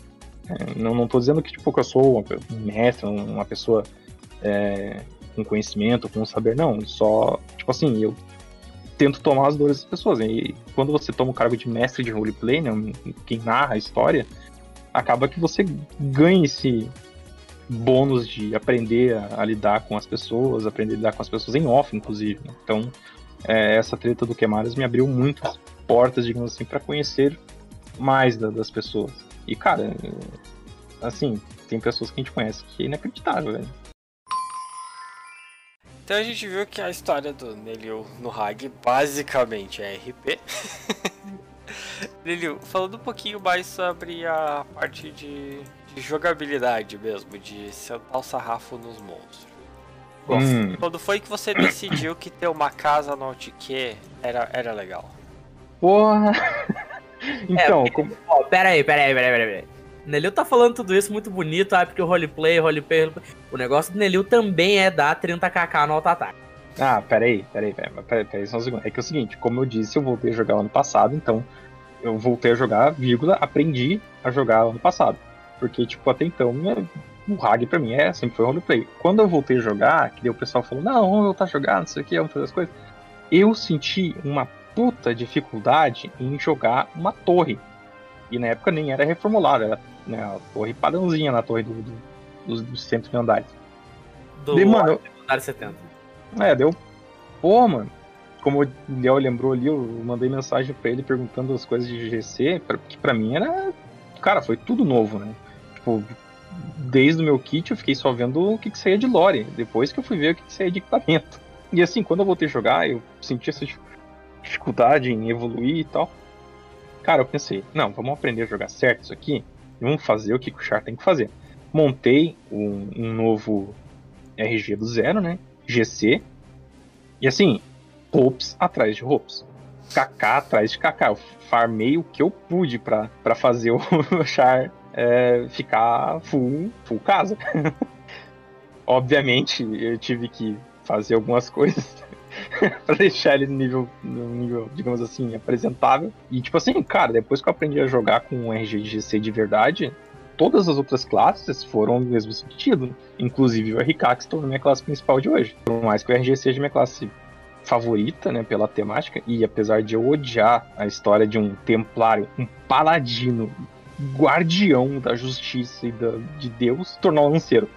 é, não, não tô dizendo que, tipo, que eu sou um mestre, uma pessoa é, com conhecimento, com saber, não. Só, tipo assim, eu tento tomar as dores das pessoas. E quando você toma o cargo de mestre de roleplay, né, quem narra a história, acaba que você ganha esse bônus de aprender a, a, lidar com as pessoas, aprender a lidar com as pessoas em off, inclusive. Né? Então, é, essa treta do Queimadas me abriu muitas portas, digamos assim, para conhecer mais da, das pessoas. E, cara, assim, tem pessoas que a gente conhece que é inacreditável, velho. Então a gente viu que a história do Nelio no Hag basicamente é RP. Nelio, falando um pouquinho mais sobre a parte de, de jogabilidade mesmo, de sentar o sarrafo nos monstros. Hum. Quando foi que você decidiu que ter uma casa no Altque era, era legal? Porra! então, é, como... Ó, pera aí, pera aí, pera aí, pera aí. Nelil tá falando tudo isso muito bonito, ah, porque o roleplay, roleplay, roleplay. O negócio do Nelil também é dar 30kk no auto-ataque. Ah, peraí, peraí, peraí, peraí, peraí, só um segundo. É que é o seguinte, como eu disse, eu voltei a jogar ano passado, então eu voltei a jogar, vírgula, aprendi a jogar ano passado. Porque, tipo, até então, minha, o Hag pra mim é, sempre foi roleplay. Quando eu voltei a jogar, que daí o pessoal falou, não, vamos voltar a jogar, não sei o que, vamos fazer as coisas. Eu senti uma puta dificuldade em jogar uma torre. E na época nem era reformulada, era né, a torre padrãozinha na torre do, do, dos, dos centros de andares. Do Dei, mano, andar 70. É, deu. Pô, mano. Como o Léo lembrou ali, eu mandei mensagem pra ele perguntando as coisas de GC, que pra mim era. Cara, foi tudo novo, né? Tipo, desde o meu kit eu fiquei só vendo o que, que saía de lore. Depois que eu fui ver o que, que saía de equipamento. E assim, quando eu voltei a jogar, eu senti essa dificuldade em evoluir e tal. Cara, eu pensei, não, vamos aprender a jogar certo isso aqui vamos fazer o que o Char tem que fazer. Montei um, um novo RG do zero, né? GC. E assim, hopes atrás de hopes. KK atrás de KK. Eu farmei o que eu pude para fazer o Char é, ficar full, full casa. Obviamente, eu tive que fazer algumas coisas pra deixar ele no nível, no nível, digamos assim, apresentável. E tipo assim, cara, depois que eu aprendi a jogar com um RGGC de verdade, todas as outras classes foram no mesmo sentido. Inclusive o RK, que se tornou minha classe principal de hoje. Por mais que o RG seja minha classe favorita, né, pela temática, e apesar de eu odiar a história de um templário, um paladino, guardião da justiça e da, de Deus, tornar um lanceiro.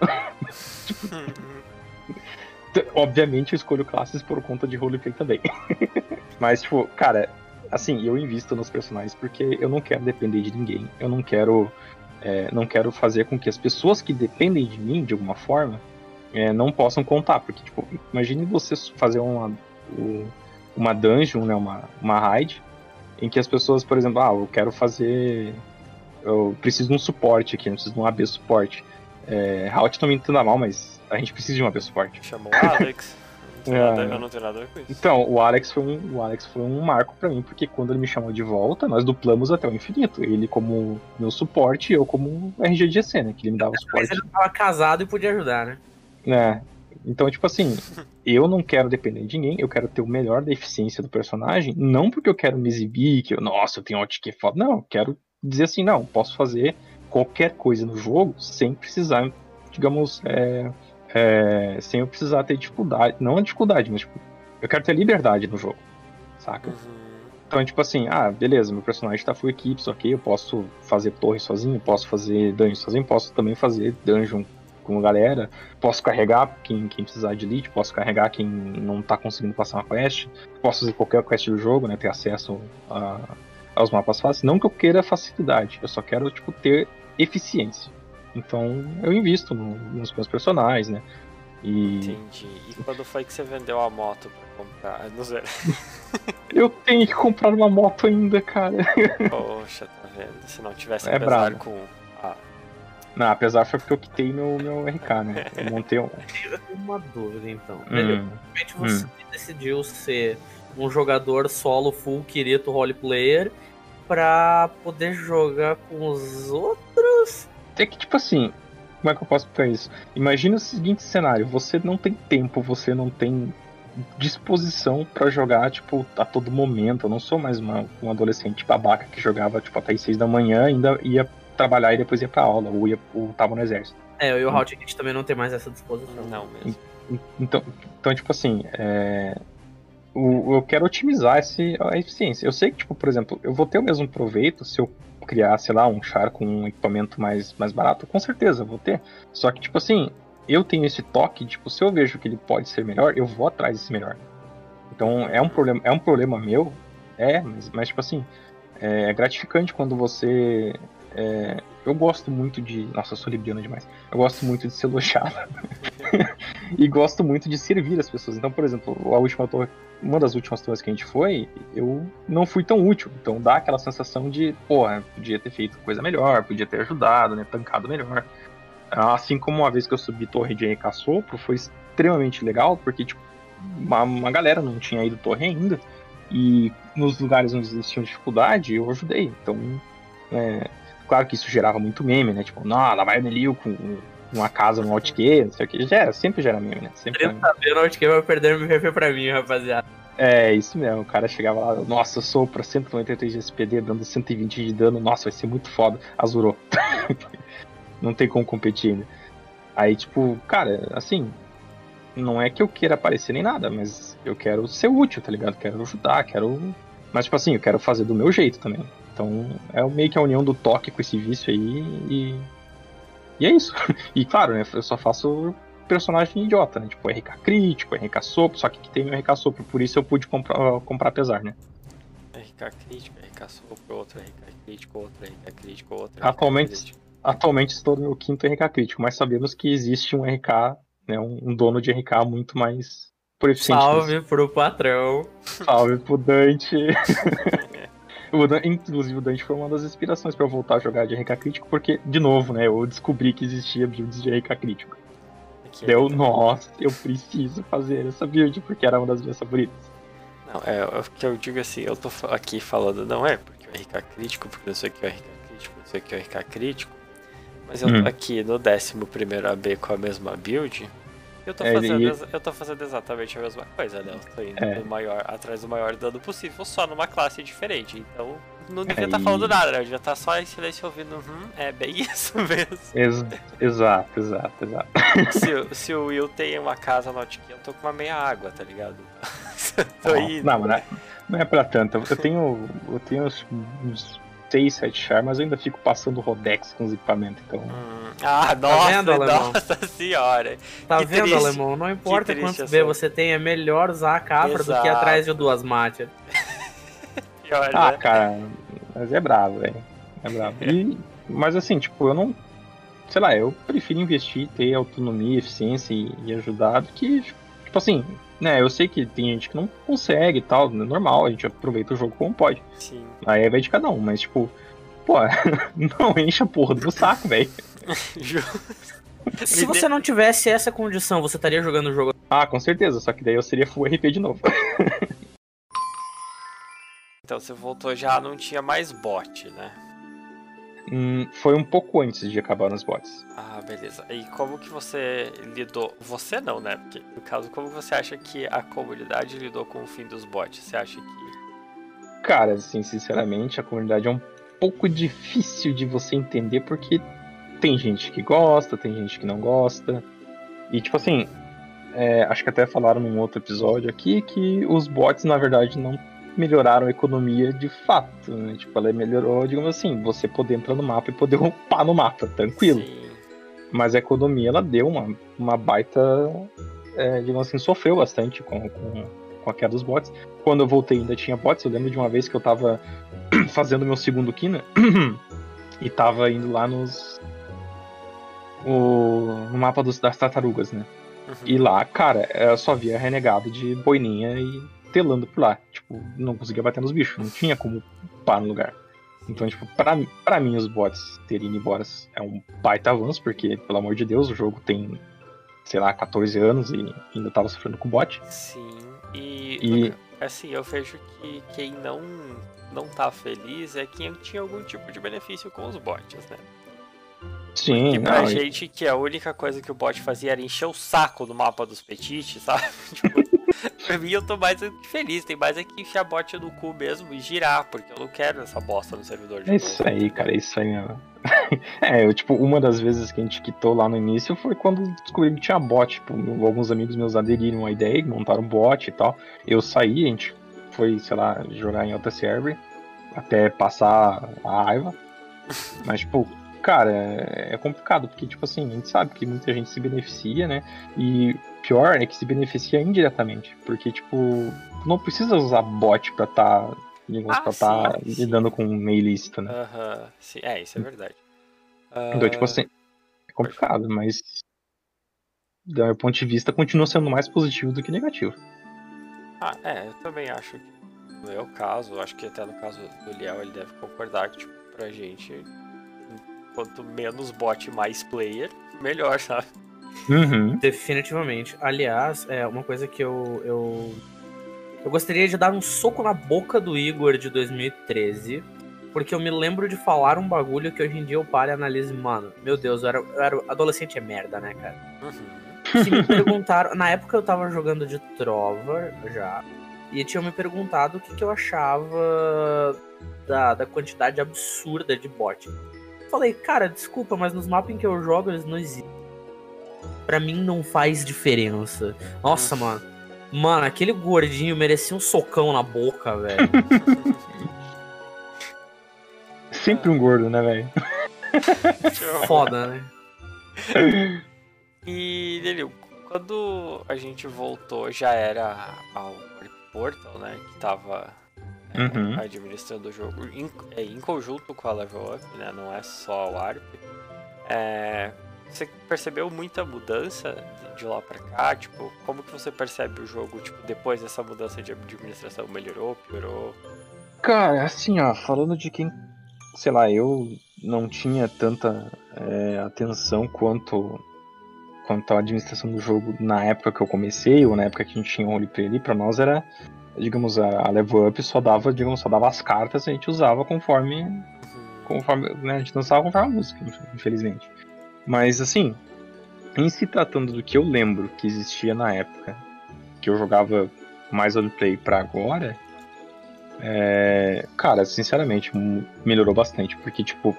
tipo, obviamente eu escolho classes por conta de roleplay também. Mas, tipo, cara, assim, eu invisto nos personagens porque eu não quero depender de ninguém. Eu não quero. É, não quero fazer com que as pessoas que dependem de mim, de alguma forma, é, não possam contar. Porque, tipo, imagine você fazer uma, uma dungeon, né, uma, uma raid, em que as pessoas, por exemplo, ah, eu quero fazer. Eu preciso de um suporte aqui, eu preciso de um AB suporte. É, Halt não me entenda mal, mas a gente precisa de uma pessoa forte. Chamou o Alex. É. Eu não tenho nada a ver com isso. Então, o Alex foi um, o Alex foi um marco para mim, porque quando ele me chamou de volta, nós duplamos até o infinito. Ele como meu suporte e eu como RGGC, né? Que ele me dava o suporte. Mas ele tava casado e podia ajudar, né? É. Então, tipo assim, eu não quero depender de ninguém, eu quero ter o melhor da eficiência do personagem, não porque eu quero me exibir, que eu, nossa, eu tenho um que foda. Não, eu quero dizer assim, não, posso fazer qualquer coisa no jogo sem precisar, digamos, é, é, sem eu precisar ter dificuldade. Não a dificuldade, mas tipo, eu quero ter liberdade no jogo, saca? Uhum. Então, tipo assim, ah, beleza, meu personagem tá full equipes, ok, eu posso fazer torre sozinho, posso fazer dungeon sozinho, posso também fazer dungeon com galera, posso carregar quem, quem precisar de elite, posso carregar quem não tá conseguindo passar uma quest, posso fazer qualquer quest do jogo, né, ter acesso a, aos mapas fáceis. Não que eu queira facilidade, eu só quero, tipo, ter eficiência. Então eu invisto no, nos meus personagens, né? E... Entendi. E quando foi que você vendeu a moto pra comprar? No zero. eu tenho que comprar uma moto ainda, cara. Poxa, tá vendo? Se não tivesse é com. Ah. Não, apesar foi porque eu quitei meu, meu RK, né? Eu montei um. Eu tenho uma dúvida então. Hum. você hum. decidiu ser um jogador solo full Kirito roleplayer pra poder jogar com os outros? É que, tipo assim, como é que eu posso explicar isso? Imagina o seguinte cenário: você não tem tempo, você não tem disposição para jogar, tipo, a todo momento. Eu não sou mais uma, um adolescente babaca que jogava, tipo, até as seis da manhã, ainda ia trabalhar e depois ia pra aula, ou, ia, ou tava no exército. É, eu e o Halt a gente também não tem mais essa disposição. Não mesmo. Então, então tipo assim, é, o, eu quero otimizar esse, a eficiência. Eu sei que, tipo, por exemplo, eu vou ter o mesmo proveito se eu criar, sei lá, um char com um equipamento mais, mais barato, com certeza vou ter. Só que, tipo assim, eu tenho esse toque, tipo, se eu vejo que ele pode ser melhor, eu vou atrás desse melhor. Então é um problema, é um problema meu, é, mas, mas tipo assim, é gratificante quando você é, eu gosto muito de. Nossa, eu sou libriano demais. Eu gosto muito de ser elogiado. e gosto muito de servir as pessoas. Então, por exemplo, a última torre, uma das últimas torres que a gente foi, eu não fui tão útil. Então dá aquela sensação de, porra, podia ter feito coisa melhor, podia ter ajudado, né? Tancado melhor. Assim como uma vez que eu subi torre de RK Sopro, foi extremamente legal, porque, tipo, uma, uma galera não tinha ido torre ainda. E nos lugares onde existiam dificuldade, eu ajudei. Então, é, Claro que isso gerava muito meme, né? Tipo, não, lá vai o Nelio com uma casa no OutQ, não sei o que. Gera, sempre gera meme, né? Sempre sabia no OutQ vai perder o MVP pra mim, rapaziada. É, isso mesmo. O cara chegava lá, nossa, eu sou pra 193 de SPD, dando 120 de dano, nossa, vai ser muito foda. Azurou. não tem como competir ainda. Aí, tipo, cara, assim, não é que eu queira aparecer nem nada, mas eu quero ser útil, tá ligado? Quero ajudar, quero. Mas, tipo assim, eu quero fazer do meu jeito também. Então é meio que a união do toque com esse vício aí e. E é isso. E claro, né? Eu só faço personagem idiota, né? Tipo RK crítico, RK sopro, só que aqui tem o RK sopro, por isso eu pude comprar, comprar apesar, né? RK crítico, RK sopro, outro RK crítico, outro RK crítico, outro atualmente, crítico. Atualmente estou no meu quinto RK crítico, mas sabemos que existe um RK, né? Um, um dono de RK muito mais proficiente. Salve pro patrão. Salve pro Dante. O Dan, inclusive, o Dante foi uma das inspirações para eu voltar a jogar de RK crítico, porque, de novo, né, eu descobri que existia builds de RK crítico. Aqui Deu, é nossa, eu preciso fazer essa build, porque era uma das minhas favoritas. Não, é, é o que eu digo assim, eu tô aqui falando, não é porque o RK crítico, porque não sei o que é o RK crítico, não sei o que é o RK crítico, mas eu tô hum. aqui no 11 AB com a mesma build, eu tô, é, fazendo, ele... eu tô fazendo exatamente a mesma coisa, né? Eu tô indo é. maior, atrás do maior dano possível, só numa classe diferente. Então, não devia estar é, tá falando nada, né? Eu devia estar tá só em silêncio ouvindo, hum, é bem isso mesmo. Ex exato, exato, exato. Se, se, o Will tem uma casa no Outkill, eu tô com uma meia água, tá ligado? tô indo. Não, não é, não é pra tanto. Eu tenho, eu tenho uns, uns 6, 7 char, mas eu ainda fico passando Rodex com os equipamentos, então. Hum. Ah, tá nossa, vendo, nossa senhora. Tá que vendo, triste. alemão? Não importa quantos B você tem, é melhor usar a cabra Exato. do que atrás de duas. Pior, ah, né? cara, mas é bravo, velho. É bravo. E, mas assim, tipo, eu não. Sei lá, eu prefiro investir, ter autonomia, eficiência e, e ajudar do que, tipo assim, né, eu sei que tem gente que não consegue e tal, é normal, a gente aproveita o jogo como pode. Sim. Aí vai de cada um, mas tipo, pô, não enche a porra do saco, velho. Se você não tivesse essa condição, você estaria jogando o jogo? Ah, com certeza, só que daí eu seria full RP de novo. então você voltou já, não tinha mais bot, né? Hum, foi um pouco antes de acabar nos bots. Ah, beleza. E como que você lidou? Você não, né? Porque, no caso, como você acha que a comunidade lidou com o fim dos bots? Você acha que. Cara, assim, sinceramente, a comunidade é um pouco difícil de você entender porque tem gente que gosta, tem gente que não gosta. E, tipo assim, é, acho que até falaram num outro episódio aqui que os bots, na verdade, não melhoraram a economia de fato, né? Tipo, ela melhorou, digamos assim, você poder entrar no mapa e poder upar no mapa, tranquilo. Sim. Mas a economia, ela deu uma, uma baita, é, digamos assim, sofreu bastante com, com, com a queda dos bots. Quando eu voltei ainda tinha bots, eu lembro de uma vez que eu tava fazendo meu segundo Kina e tava indo lá nos... O, no mapa dos, das tartarugas, né? Uhum. E lá, cara, eu só via renegado de boininha e telando por lá. Tipo, não conseguia bater nos bichos, não tinha como parar no lugar. Então, tipo, pra, pra mim os bots terem ido embora é um baita avanço, porque, pelo amor de Deus, o jogo tem, sei lá, 14 anos e ainda tava sofrendo com bot. Sim, e, e... assim, eu vejo que quem não, não tá feliz é quem tinha algum tipo de benefício com os bots, né? Sim, Porque pra não, gente que a única coisa que o bot fazia era encher o saco no mapa dos petites, sabe? tipo, pra mim eu tô mais feliz, tem mais é que encher a bot no cu mesmo e girar, porque eu não quero essa bosta no servidor de É isso novo. aí, cara, isso aí, meu. é, eu, tipo, uma das vezes que a gente quitou lá no início foi quando descobri que tinha bot, tipo, alguns amigos meus aderiram à ideia, montaram um bot e tal. Eu saí, a gente foi, sei lá, jogar em outra server até passar a raiva. Mas, tipo, cara, é, é complicado, porque, tipo assim, a gente sabe que muita gente se beneficia, né? E pior é que se beneficia indiretamente, porque, tipo, não precisa usar bot pra tá, digamos, ah, pra tá lidando com meio ilícito, né? Aham, uh -huh. sim, é, isso é verdade. Uh... Então, tipo assim, é complicado, mas do meu ponto de vista, continua sendo mais positivo do que negativo. Ah, é, eu também acho que no meu caso, acho que até no caso do Liel, ele deve concordar que, tipo, pra gente quanto menos bot mais player, melhor, sabe? Uhum. Definitivamente. Aliás, é uma coisa que eu, eu. Eu gostaria de dar um soco na boca do Igor de 2013. Porque eu me lembro de falar um bagulho que hoje em dia eu paro e analiso, mano, meu Deus, eu era, eu era adolescente é merda, né, cara? Uhum. Se me perguntaram, na época eu tava jogando de Trova já, e tinham me perguntado o que, que eu achava da, da quantidade absurda de bot. Falei, cara, desculpa, mas nos mapas em que eu jogo eles não existem. Pra mim não faz diferença. Nossa, mano. Mano, aquele gordinho merecia um socão na boca, velho. Sempre um gordo, né, velho? Foda, né? E, Delio, quando a gente voltou, já era ao Portal, né? Que tava uhum. administrando o jogo em, é, em, conjunto com a Level Up, né? Não é só o ARP. É, você percebeu muita mudança de lá para cá? Tipo, como que você percebe o jogo tipo, depois dessa mudança de administração? Melhorou, piorou? Cara, assim, ó, falando de quem, sei lá, eu não tinha tanta é, atenção quanto quanto à administração do jogo na época que eu comecei, ou na época que a gente tinha um roleplay ali, pra nós era digamos, a, level up só dava, digamos, só dava as cartas e a gente usava conforme. conforme né, a gente dançava conforme a música, infelizmente. Mas assim, em se tratando do que eu lembro que existia na época, que eu jogava mais roleplay pra agora, é, cara, sinceramente, melhorou bastante, porque, tipo,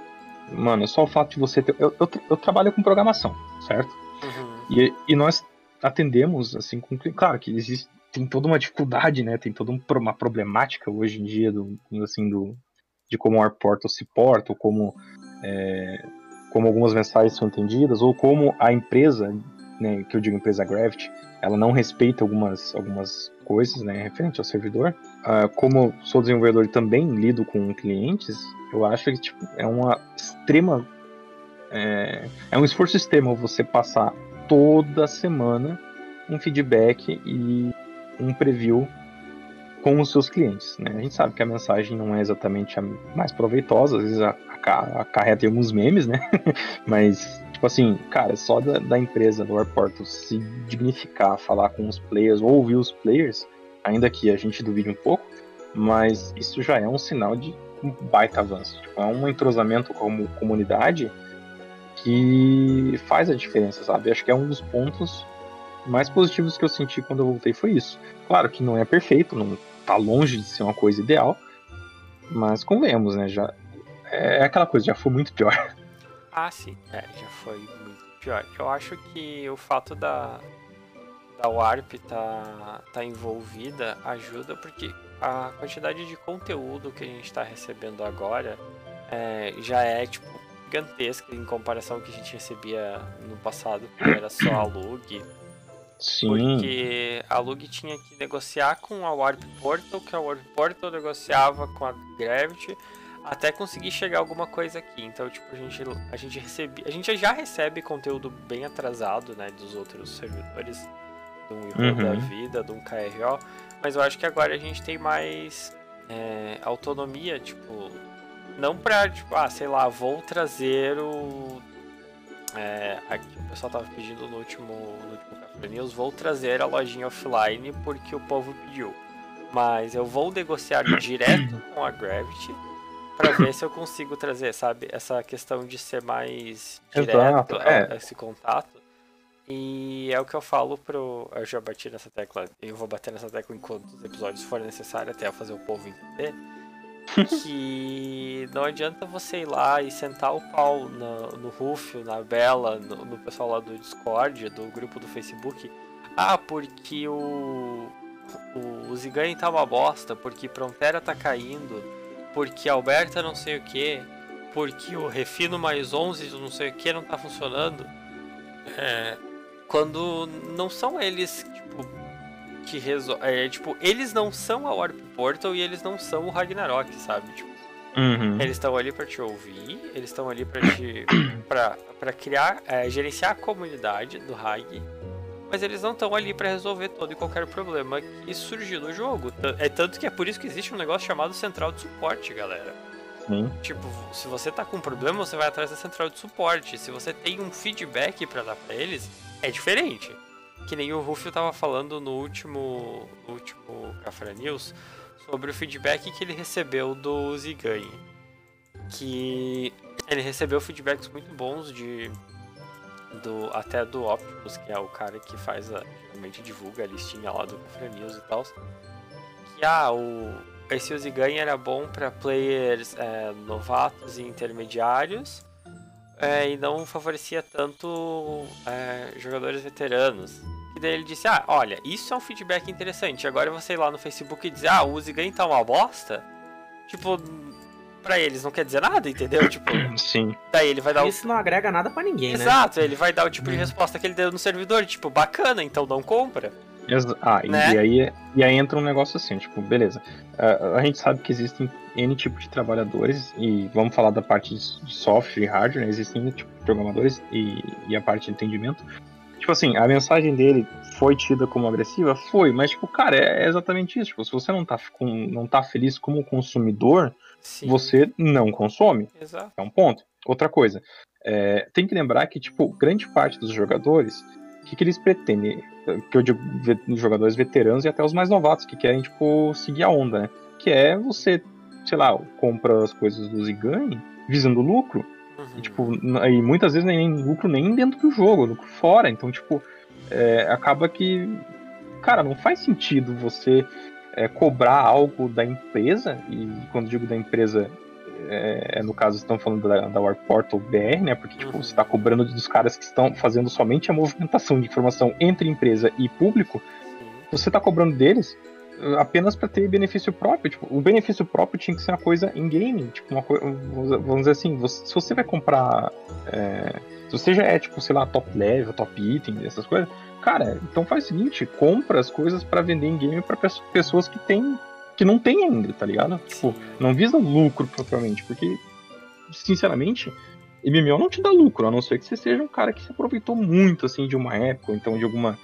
mano, só o fato de você ter. Eu, eu, eu trabalho com programação, certo? Uhum. E, e nós atendemos, assim, com. Claro que existe, tem toda uma dificuldade, né? Tem toda uma problemática hoje em dia do, assim, do, de como o Warp Portal se porta, ou como, é, como algumas mensagens são entendidas, ou como a empresa, né, que eu digo empresa Gravity, ela não respeita algumas, algumas coisas, né, referente ao servidor. Uh, como sou desenvolvedor e também lido com clientes, eu acho que tipo, é uma extrema. É, é um esforço extremo você passar toda semana um feedback e um preview com os seus clientes. Né? A gente sabe que a mensagem não é exatamente a mais proveitosa, às vezes acarreta em alguns memes, né? Mas, tipo assim, cara, só da, da empresa do aeroporto se dignificar, falar com os players, ou ouvir os players, ainda que a gente duvide um pouco, mas isso já é um sinal de um baita avanço. Tipo, é um entrosamento como comunidade que faz a diferença, sabe? Acho que é um dos pontos mais positivos que eu senti quando eu voltei foi isso. Claro que não é perfeito, não tá longe de ser uma coisa ideal, mas convenhamos, né? Já é aquela coisa, já foi muito pior. Ah, sim, é, já foi muito pior. Eu acho que o fato da da Warp tá tá envolvida ajuda porque a quantidade de conteúdo que a gente está recebendo agora é, já é tipo gigantesca em comparação ao que a gente recebia no passado, que era só a log Sim. Porque a Lug tinha que negociar com a Warp Portal, que a Warp Portal negociava com a Gravity, até conseguir chegar alguma coisa aqui. Então, tipo, a gente, a gente recebe. A gente já recebe conteúdo bem atrasado, né? Dos outros servidores. Do um uhum. da vida, do um KRO. Mas eu acho que agora a gente tem mais é, autonomia, tipo. Não pra, tipo, ah, sei lá, vou trazer o. É, aqui o pessoal tava pedindo no último, no último News, vou trazer a lojinha offline porque o povo pediu. Mas eu vou negociar direto com a Gravity para ver se eu consigo trazer, sabe, essa questão de ser mais direto é. esse contato. E é o que eu falo pro. Eu já bati nessa tecla, eu vou bater nessa tecla enquanto os episódios forem necessários, até fazer o povo entender. que não adianta você ir lá e sentar o pau no, no Rufio, na Bela, no, no pessoal lá do Discord, do grupo do Facebook. Ah, porque o. O, o Ziganha tá uma bosta, porque Prontera tá caindo, porque Alberta não sei o que, porque o Refino mais 11 não sei o que não tá funcionando. É, quando não são eles, tipo, que resolvem. É, tipo, eles não são a Warp Portal e eles não são o Ragnarok, sabe? Tipo, uhum. Eles estão ali para te ouvir, eles estão ali para te. pra, pra criar, é, gerenciar a comunidade do Rag mas eles não estão ali para resolver todo e qualquer problema que surgiu no jogo. É tanto que é por isso que existe um negócio chamado central de suporte, galera. Sim. Tipo, se você tá com um problema, você vai atrás da central de suporte. Se você tem um feedback para dar para eles, é diferente. Que nem o Rufio tava falando no último, no último Café News sobre o feedback que ele recebeu do Zigane. Que ele recebeu feedbacks muito bons de do, até do Optimus, que é o cara que faz a, geralmente divulga a listinha lá do Café News e tal. Que ah, o, esse Uziganha era bom para players é, novatos e intermediários é, e não favorecia tanto é, jogadores veteranos. E daí ele disse: Ah, olha, isso é um feedback interessante. Agora você ir lá no Facebook e dizer: Ah, o Uziganha tá uma bosta. Tipo, para eles não quer dizer nada, entendeu? Tipo, Sim. Daí ele vai dar Isso o... não agrega nada para ninguém, Exato, né? Exato, ele vai dar o tipo de hum. resposta que ele deu no servidor, tipo, bacana, então não compra. Ah, né? e, aí, e aí entra um negócio assim, tipo, beleza. a gente sabe que existem N tipo de trabalhadores, e vamos falar da parte de software e hardware, né? existem tipo, programadores e, e a parte de entendimento. Tipo assim, a mensagem dele foi tida como agressiva? Foi, mas, tipo, cara, é, é exatamente isso. Tipo, se você não tá, com, não tá feliz como consumidor, Sim. você não consome. Exato. É um ponto. Outra coisa, é, tem que lembrar que, tipo, grande parte dos jogadores, o que, que eles pretendem? Que eu digo jogadores veteranos e até os mais novatos, que querem, tipo, seguir a onda, né? Que é você, sei lá, compra as coisas dos e ganhe, visando lucro. Uhum. E, tipo, e muitas vezes nem lucro nem dentro do jogo, lucro fora. Então, tipo, é, acaba que, cara, não faz sentido você é, cobrar algo da empresa, e quando digo da empresa, é, é no caso estão falando da, da Warp Portal BR, né? Porque tipo, você está cobrando dos caras que estão fazendo somente a movimentação de informação entre empresa e público, você está cobrando deles apenas para ter benefício próprio. Tipo, o benefício próprio tinha que ser uma coisa em game. Tipo, uma coisa, vamos dizer assim, você, se você vai comprar. É, se você já é, tipo, sei lá, top level, top item, essas coisas, cara, então faz o seguinte, compra as coisas para vender em game para pessoas que tem que não tem ainda, tá ligado? Tipo, não visa lucro propriamente, porque sinceramente, MMO não te dá lucro, a não ser que você seja um cara que se aproveitou muito assim de uma época, então de alguma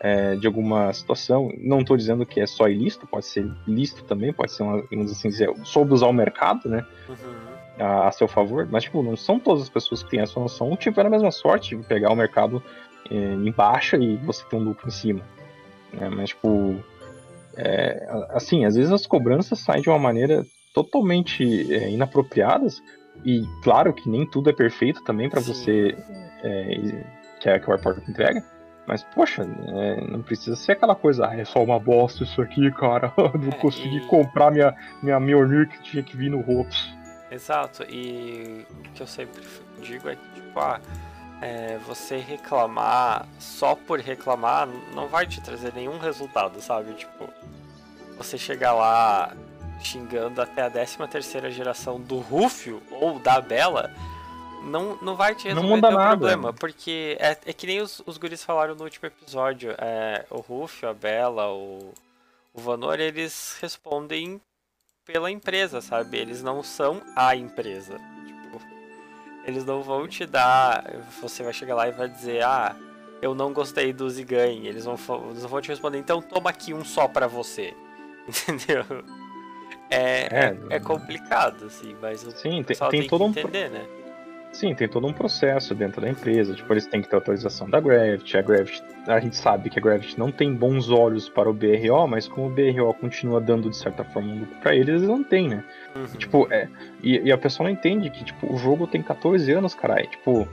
é, de alguma situação. Não estou dizendo que é só ilícito, pode ser lícito também, pode ser uma, assim dizer, soube usar o mercado, né? Uhum. A, a, seu favor, mas tipo, não são todas as pessoas que têm essa noção tiveram a mesma sorte de pegar o mercado é, em baixa e você tem um lucro em cima. Né? Mas, tipo, é, assim, às vezes as cobranças saem de uma maneira totalmente é, inapropriadas e claro que nem tudo é perfeito também para você é, que, é, que o airport entrega. Mas, poxa, é, não precisa ser aquela coisa, ah, é só uma bosta isso aqui, cara. não é, consegui e... comprar minha, minha Mjolnir que tinha que vir no Ropes. Exato, e o que eu sempre digo é que, tipo, ah, é, você reclamar só por reclamar não vai te trazer nenhum resultado, sabe? Tipo, você chegar lá xingando até a 13 terceira geração do Rufio ou da Bela, não, não vai te resolver não o problema, porque é, é que nem os, os guris falaram no último episódio, é, o Rufio, a Bela, o, o Vanor, eles respondem pela empresa, sabe? Eles não são a empresa. Eles não vão te dar. Você vai chegar lá e vai dizer, ah, eu não gostei do Ziganhe. Eles vão, eles vão te responder, então toma aqui um só pra você. Entendeu? é, é, é, complicado, assim, mas o Sim, tem, tem, tem todo um entender, né? Sim, tem todo um processo dentro da empresa. Tipo, eles têm que ter autorização da Gravity. A Gravity, a gente sabe que a Gravity não tem bons olhos para o BRO, mas como o BRO continua dando de certa forma um lucro para eles, eles não têm, né? Uhum. Tipo, é, e, e, a pessoa não entende que tipo, o jogo tem 14 anos, caralho. Tipo,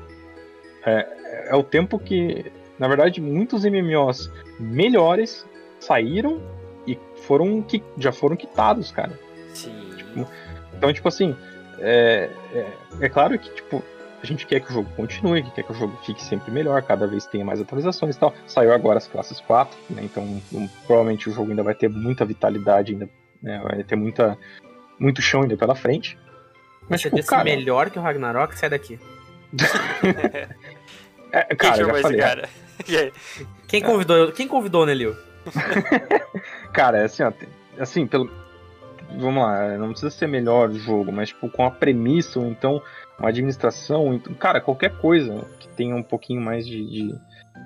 é, é o tempo que, na verdade, muitos MMOs melhores saíram e foram que já foram quitados, cara. Sim. Tipo, então, tipo assim, é, é, é, claro que, tipo, a gente quer que o jogo continue, que quer que o jogo fique sempre melhor, cada vez tenha mais atualizações e tal. Saiu agora as classes 4, né? Então um, provavelmente o jogo ainda vai ter muita vitalidade, ainda, né, vai ter muita, muito chão ainda pela frente. Mas, Você tipo, cara... melhor que o Ragnarok, sai daqui. é, cara, quem falei, cara? quem convidou, quem convidou o Nelio? cara, é assim, ó, assim, pelo, vamos lá, não precisa ser melhor o jogo, mas tipo, com a premissa, ou então uma administração, então, cara, qualquer coisa que tenha um pouquinho mais de, de,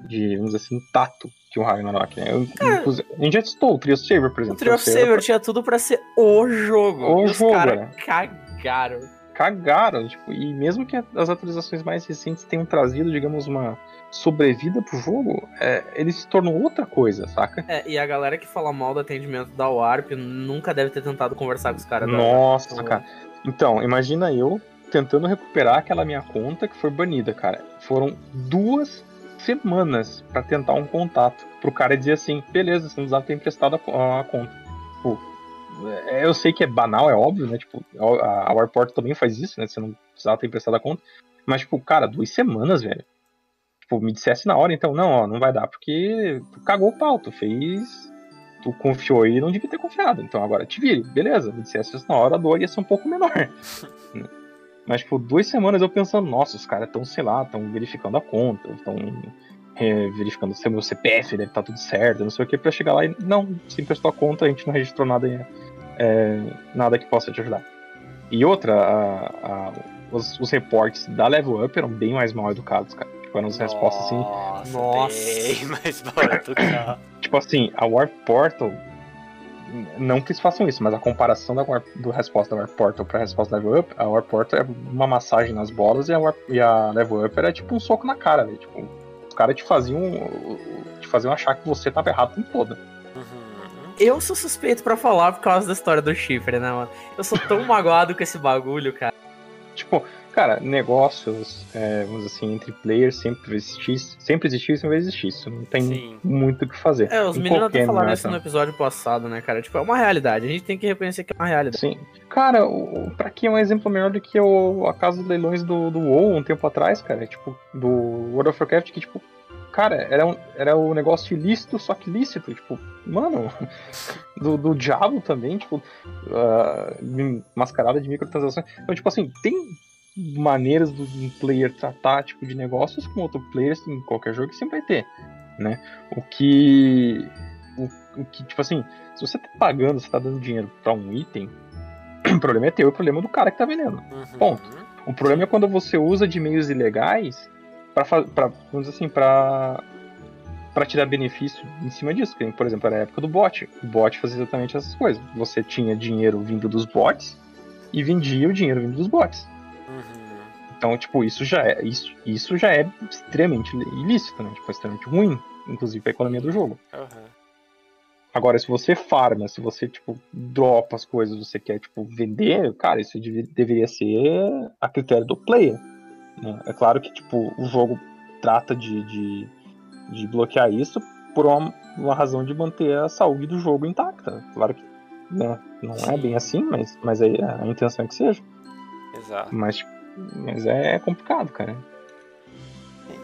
de vamos dizer assim, tato que o Ragnarok, né? Eu, cara, a gente já testou o Trio Saber, por exemplo. O Trio Saber pra... tinha tudo pra ser o jogo. O jogo, os caras né? cagaram. Cagaram, tipo, e mesmo que as atualizações mais recentes tenham trazido, digamos, uma sobrevida pro jogo, é, ele se tornou outra coisa, saca? É, e a galera que fala mal do atendimento da Warp nunca deve ter tentado conversar com os caras Nossa, da cara. Então, imagina eu tentando recuperar aquela minha conta que foi banida, cara. Foram duas semanas para tentar um contato pro cara dizer assim, beleza, você não precisava ter emprestado a, a conta. Tipo, eu sei que é banal, é óbvio, né? Tipo, a, a Warport também faz isso, né? Você não precisava ter emprestado a conta. Mas, tipo, cara, duas semanas, velho tipo, me dissesse na hora, então, não, ó, não vai dar, porque tu cagou o pau, tu fez. Tu confiou e não devia ter confiado. Então agora te vire, beleza. Me dissesse isso na hora, a dor ia ser um pouco menor. Mas, tipo, duas semanas eu pensando, nossa, os caras estão, sei lá, estão verificando a conta, estão é, verificando se o meu CPF deve estar tá tudo certo, não sei o que, pra chegar lá e, não, se emprestou a conta, a gente não registrou nada, é, nada que possa te ajudar. E outra, a, a, os, os reportes da Level Up eram bem mais mal educados, cara. Tipo, eram as respostas assim. Nossa, bem mais barato, cara. tipo assim, a Warp Portal. Não que eles façam isso, mas a comparação da Warp, do resposta da Warp Portal pra resposta da Level Up, a Warp Portal é uma massagem nas bolas e a, Warp, e a Level Up era tipo um soco na cara, velho. Tipo, os caras te faziam. te faziam achar que você tava errado o tempo todo. Eu sou suspeito para falar por causa da história do chifre, né, mano? Eu sou tão magoado com esse bagulho, cara. Tipo, Cara, negócios, é, vamos assim, entre players sempre existisse, sempre existiu e sempre vai existir. Isso não tem Sim. muito o que fazer. É, os em meninos até falaram isso no episódio passado, né, cara? Tipo, é uma realidade. A gente tem que reconhecer que é uma realidade. Sim. Cara, o, pra que é um exemplo melhor do que o, a casa dos leilões do, do WoW um tempo atrás, cara? Tipo, do World of Warcraft, que, tipo, cara, era um, era um negócio ilícito, só que lícito, tipo, mano, do, do diabo também, tipo, uh, mascarada de microtransações. Então, tipo assim, tem maneiras do player tratar tipo de negócios com outro player em qualquer jogo que sempre vai ter, né? O que o, o que tipo assim, se você tá pagando, você tá dando dinheiro para um item, o problema é teu, o problema é do cara que tá vendendo. Uhum. Ponto. O problema é quando você usa de meios ilegais para vamos dizer assim, para para tirar benefício em cima disso. Por exemplo, era a época do bot. O bot fazia exatamente essas coisas. Você tinha dinheiro vindo dos bots e vendia o dinheiro vindo dos bots. Então, tipo, isso já é, isso, isso já é extremamente ilícito, né? Tipo, é extremamente ruim, inclusive pra economia do jogo. Uhum. Agora, se você farma, se você, tipo, dropa as coisas, você quer, tipo, vender, cara, isso deveria ser a critério do player. Né? É claro que, tipo, o jogo trata de, de, de bloquear isso por uma, uma, razão de manter a saúde do jogo intacta. Claro que né, não é bem assim, mas, mas a, a intenção é que seja. Exato. Mas, mas é complicado, cara.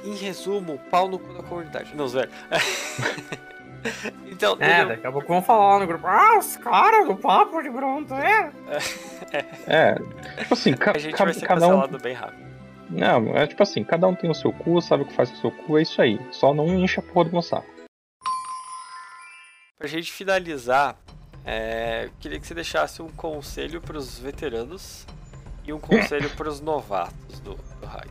Em resumo, pau no cu da comunidade. Não, velho. então, é, eu... daqui a pouco vão falar lá no grupo. Ah, os caras do papo de Bronto, é? é. Tipo assim, ca a gente vai ser cada um. bem rápido. Não, é tipo assim, cada um tem o seu cu, sabe o que faz com o seu cu, é isso aí. Só não enche a porra do meu saco. Pra gente finalizar, é, queria que você deixasse um conselho para os veteranos e um conselho para os novatos do, do hack.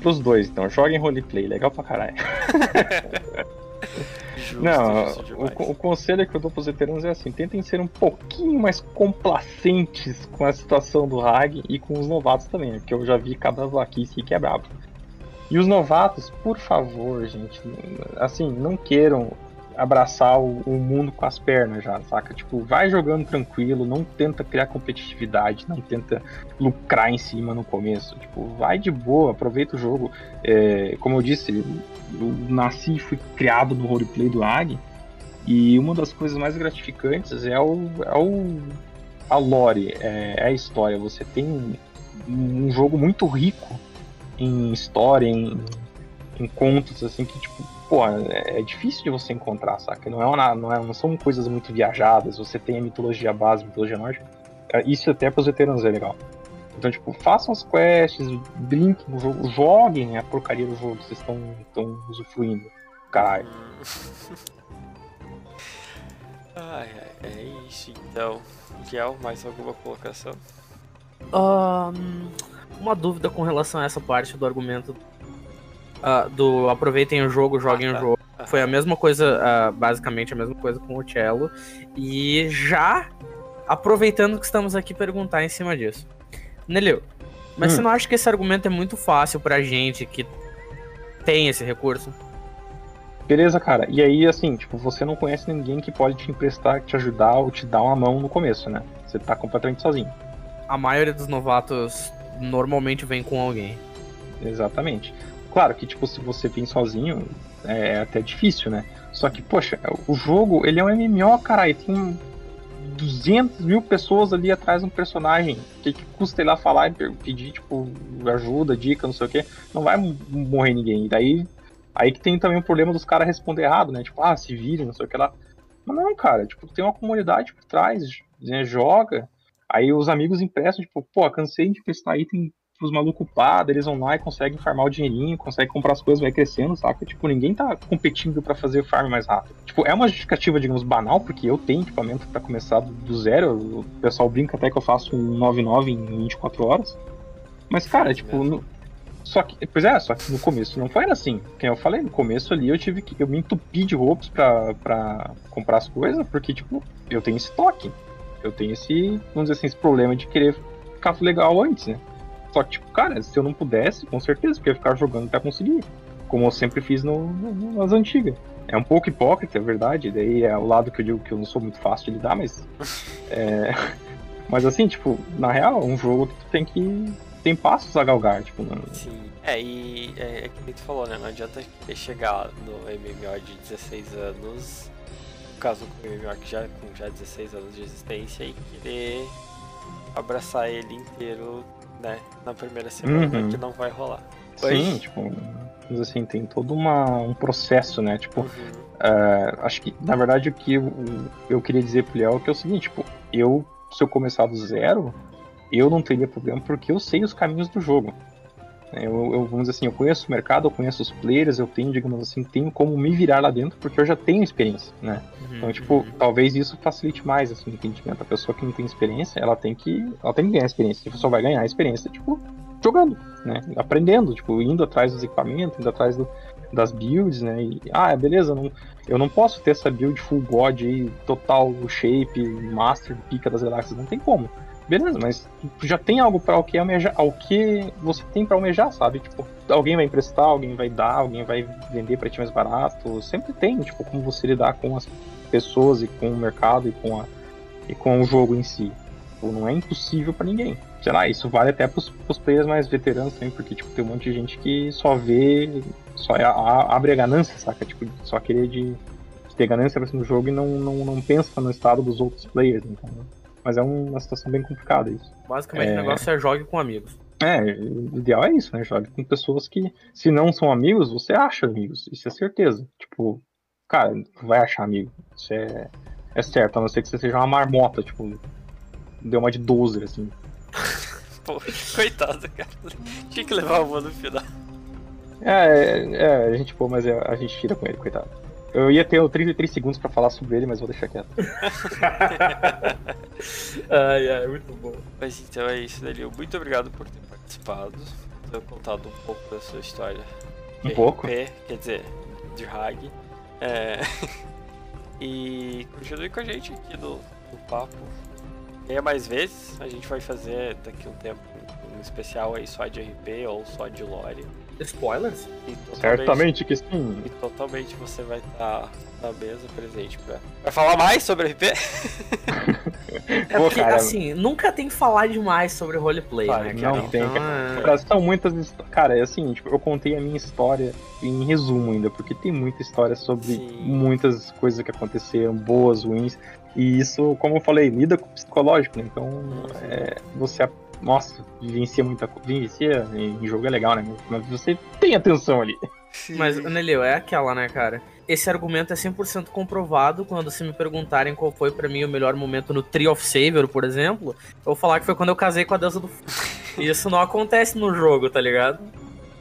Pros dois, então. Joguem roleplay, legal pra caralho. Justo, Não, justo o, o, conselho que eu dou pros veteranos é assim: tentem ser um pouquinho mais complacentes com a situação do Hag e com os novatos também, que eu já vi cada vaquice que é brabo. E os novatos, por favor, gente, assim, não queiram abraçar o, o, mundo com as pernas já, saca? Tipo, vai jogando tranquilo, não tenta criar competitividade, não tenta lucrar em cima no começo. Tipo, vai de boa, aproveita o jogo. É, como eu disse, eu nasci e fui criado no roleplay do AG, e uma das coisas mais gratificantes é o, é o a lore, é, é a história. Você tem um jogo muito rico em história, em, em contos, assim, que, tipo, pô, é, é difícil de você encontrar, saca? Não, é uma, não, é, não são coisas muito viajadas, você tem a mitologia base, a mitologia nórdica. É, isso até pros veteranos é legal. Então, tipo, façam as quests, brinquem no jogo, joguem a porcaria do jogo, vocês estão usufruindo. Caralho. ai, ai, é isso então. Kiel, mais alguma colocação? Um, uma dúvida com relação a essa parte do argumento uh, do aproveitem o jogo, joguem ah, tá. o jogo. Foi a mesma coisa, uh, basicamente a mesma coisa com o Cello. E já aproveitando que estamos aqui perguntar em cima disso. Nelio, mas hum. você não acha que esse argumento é muito fácil pra gente que tem esse recurso? Beleza, cara. E aí, assim, tipo, você não conhece ninguém que pode te emprestar, te ajudar ou te dar uma mão no começo, né? Você tá completamente sozinho. A maioria dos novatos normalmente vem com alguém. Exatamente. Claro que, tipo, se você vem sozinho, é até difícil, né? Só que, poxa, o jogo, ele é um MMO, caralho, tem 200 mil pessoas ali atrás de um personagem. O que, que custa ir lá falar e pedir, tipo, ajuda, dica, não sei o que? Não vai morrer ninguém. E daí, aí que tem também o problema dos caras responder errado, né? Tipo, ah, se virem, não sei o que lá. Mas não, cara, tipo, tem uma comunidade por trás, né? joga. Aí os amigos emprestam, tipo, pô, cansei de prestar item os malucos upados, eles vão lá e conseguem farmar o dinheirinho, conseguem comprar as coisas, vai crescendo, saca? Tipo, ninguém tá competindo para fazer farm mais rápido. Tipo, é uma justificativa, digamos, banal, porque eu tenho equipamento para começar do zero, o pessoal brinca até que eu faço um 99 em 24 horas. Mas, cara, tipo, no... Só que, pois é, só que no começo não foi assim. Quem eu falei, no começo ali eu tive que. Eu me entupi de roupas pra, pra comprar as coisas, porque, tipo, eu tenho estoque. Eu tenho esse, vamos dizer assim, esse problema de querer ficar legal antes, né? Só que, tipo, cara, se eu não pudesse, com certeza, porque eu ia ficar jogando até conseguir. Como eu sempre fiz no, no, nas antigas. É um pouco hipócrita, é verdade. Daí é o lado que eu digo que eu não sou muito fácil de lidar, mas. É... Mas assim, tipo, na real, é um jogo que tu tem que. Tem passos a galgar, tipo. Não... Sim. É, e é, é que tu falou, né? Não adianta chegar no MMO de 16 anos, no caso com o MMO que já com já 16 anos de existência, e querer abraçar ele inteiro né, na primeira semana, uhum. que não vai rolar. Sim, tipo, assim, tem todo uma, um processo, né? Tipo, uhum. uh, acho que, na verdade, o que eu, eu queria dizer pro Léo é que é o seguinte, tipo, eu, se eu começar do zero, eu não teria problema porque eu sei os caminhos do jogo. Eu, eu, vamos dizer assim, eu conheço o mercado, eu conheço os players, eu tenho, digamos assim, tenho como me virar lá dentro, porque eu já tenho experiência, né? Uhum, então, tipo, uhum. talvez isso facilite mais, assim, o entendimento. A pessoa que não tem experiência, ela tem que, ela tem que ganhar experiência. A pessoa vai ganhar experiência, tipo, jogando, né? Aprendendo, tipo, indo atrás dos equipamentos, indo atrás do, das builds, né? E, ah, beleza, não, eu não posso ter essa build full god aí, total shape, master, pica das galáxias, não tem como beleza, mas tu já tem algo para o que almejar, ao que você tem para almejar, sabe? Tipo, alguém vai emprestar, alguém vai dar, alguém vai vender para ti mais barato, sempre tem, tipo, como você lidar com as pessoas e com o mercado e com a e com o jogo em si. Tipo, não é impossível para ninguém. Sei lá, isso vale até pros, pros players mais veteranos também, porque tipo, tem um monte de gente que só vê, só é, a, abre a ganância, saca? Tipo, só querer de, de ter ganância pra cima do jogo e não, não, não pensa no estado dos outros players, então. Mas é uma situação bem complicada isso. Basicamente é... o negócio é jogue com amigos. É, o ideal é isso, né? Jogue com pessoas que, se não são amigos, você acha amigos. Isso é certeza. Tipo, cara, vai achar amigo. Isso é, é certo, a não ser que você seja uma marmota, tipo, deu uma de 12, assim. Pô, coitado, cara. Tinha que levar o no final. É, é, é, a gente, pô, mas é, a gente tira com ele, coitado. Eu ia ter 33 segundos pra falar sobre ele, mas vou deixar quieto. ai, ai, muito bom. Mas então é isso, Danilo. Muito obrigado por ter participado, ter contado um pouco da sua história. Um pouco? quer dizer, de Hag. É... e continue com a gente aqui no, no papo. Venha mais vezes, a gente vai fazer daqui a um tempo um especial aí só de RP ou só de lore. Spoilers? Certamente que sim. E totalmente você vai estar na mesa presente pra, pra falar mais sobre RP. é porque, cara, assim, nunca tem que falar demais sobre roleplay, né? Não cara? tem, então, cara. É... São muitas Cara, é assim, tipo, eu contei a minha história em resumo ainda, porque tem muita história sobre sim. muitas coisas que aconteceram, boas, ruins. E isso, como eu falei, lida com o psicológico, né? Então, é, você nossa, vivencia muita coisa. Vivencia em jogo é legal, né? Mas você tem atenção ali. Mas, Nelio, é aquela, né, cara? Esse argumento é 100% comprovado quando se me perguntarem qual foi para mim o melhor momento no Tree of Savior, por exemplo. Eu vou falar que foi quando eu casei com a deusa do. Isso não acontece no jogo, tá ligado?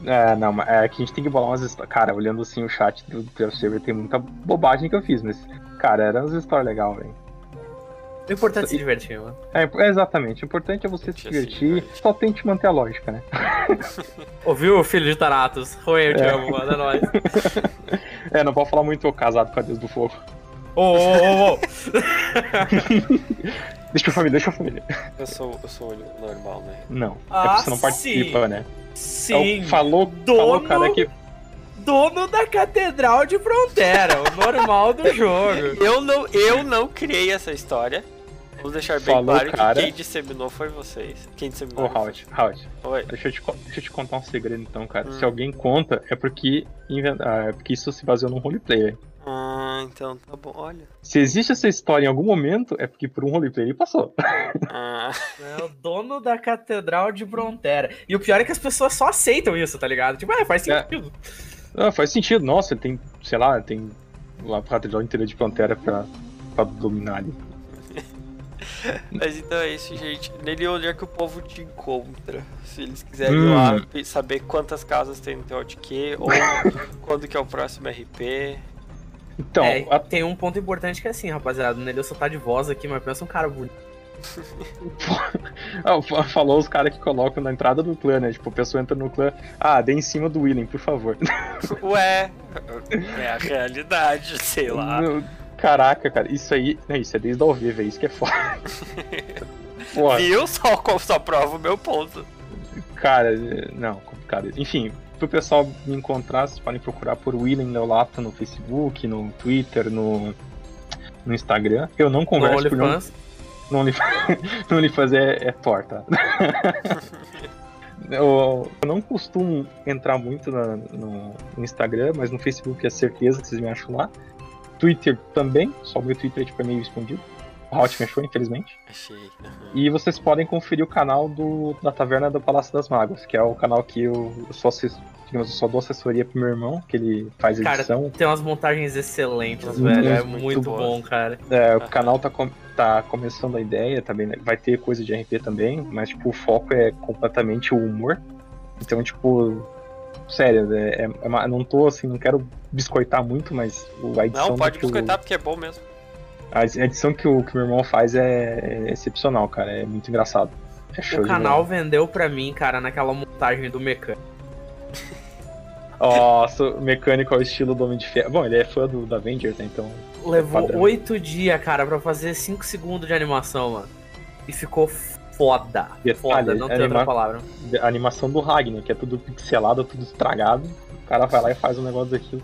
É, não, é que a gente tem que bolar umas histórias. Cara, olhando assim o chat do Tree of Savior, tem muita bobagem que eu fiz, mas, cara, eram umas histórias legais, velho. O importante é se divertir, mano. É, exatamente. O importante é você se divertir. Só tente manter a lógica, né? Ouviu, filho de Taratos? Oi, eu te é. amo, manda nós. É, não pode falar muito casado com a Deus do Fogo. Ô, ô, ô, ô! Deixa a família, deixa a família. Eu sou, eu sou normal, né? Não. Ah, é porque você não participa, sim. né? Sim. É falou, Dono... falou, cara, que dono da Catedral de Frontera, o normal do jogo. Eu não, eu não criei essa história. Vamos deixar bem Falou, claro cara. que quem disseminou foi vocês. Quem disseminou? Ô, Howard, Howard. Oi. Deixa eu, te, deixa eu te contar um segredo então, cara. Hum. Se alguém conta, é porque, ah, é porque isso se baseou num roleplay. Ah, então tá bom, olha. Se existe essa história em algum momento, é porque por um roleplay ele passou. Ah. É o dono da Catedral de Brontera. E o pior é que as pessoas só aceitam isso, tá ligado? Tipo, é, faz é. sentido. É. Ah, faz sentido. Nossa, tem, sei lá, tem lá pra Catedral inteira de Brontera pra, pra dominar ali. Mas então é isso, gente. Nele onde é que o povo te encontra. Se eles quiserem hum. ir lá saber quantas casas tem no TOTQ ou quando que é o próximo RP. Então, é, a... tem um ponto importante que é assim, rapaziada. O Nelio só tá de voz aqui, mas pensa um cara bonito. ah, falou os caras que colocam na entrada do clã, né? Tipo, a pessoa entra no clã, ah, dê em cima do William, por favor. Ué, é a realidade, sei lá. Caraca, cara, isso aí. Isso é desde a OV, velho. Isso que é foda. Porra. Viu? Só, só prova o meu ponto. Cara, não, complicado. Enfim, pro pessoal me encontrar, vocês podem procurar por William Neolato no Facebook, no Twitter, no, no Instagram. Eu não converso no por não. No OnlyFans é, é torta. eu, eu, não costumo entrar muito na, no, no, Instagram, mas no Facebook é certeza que vocês me acham lá. Twitter também, só o meu Twitter é tipo, é meio escondido. O Hot me achou, infelizmente. Achei. Uhum. E vocês podem conferir o canal do, da Taverna do Palácio das Mágoas, que é o canal que eu, eu só digamos, eu só dou assessoria pro meu irmão, que ele faz edição. Cara, tem umas montagens excelentes, muito, velho. É muito, muito bom, cara. É, o canal tá, com, tá começando a ideia também, né? vai ter coisa de RP também, mas tipo, o foco é completamente o humor. Então, tipo, sério, é, é, é, não tô assim, não quero biscoitar muito, mas a edição. Não, pode biscoitar o, porque é bom mesmo. A edição que o, que meu irmão faz é, é excepcional, cara. É muito engraçado. É o canal vendeu pra mim, cara, naquela montagem do mecânico. Nossa, mecânico ao estilo do Homem de Ferro. Bom, ele é fã do, do Avengers, né? Então. Levou oito dias, cara, pra fazer cinco segundos de animação, mano. E ficou foda. Detalhe, foda, não tem anima... outra palavra. A animação do Ragnar, que é tudo pixelado, tudo estragado. O cara vai lá e faz um negócio daquilo.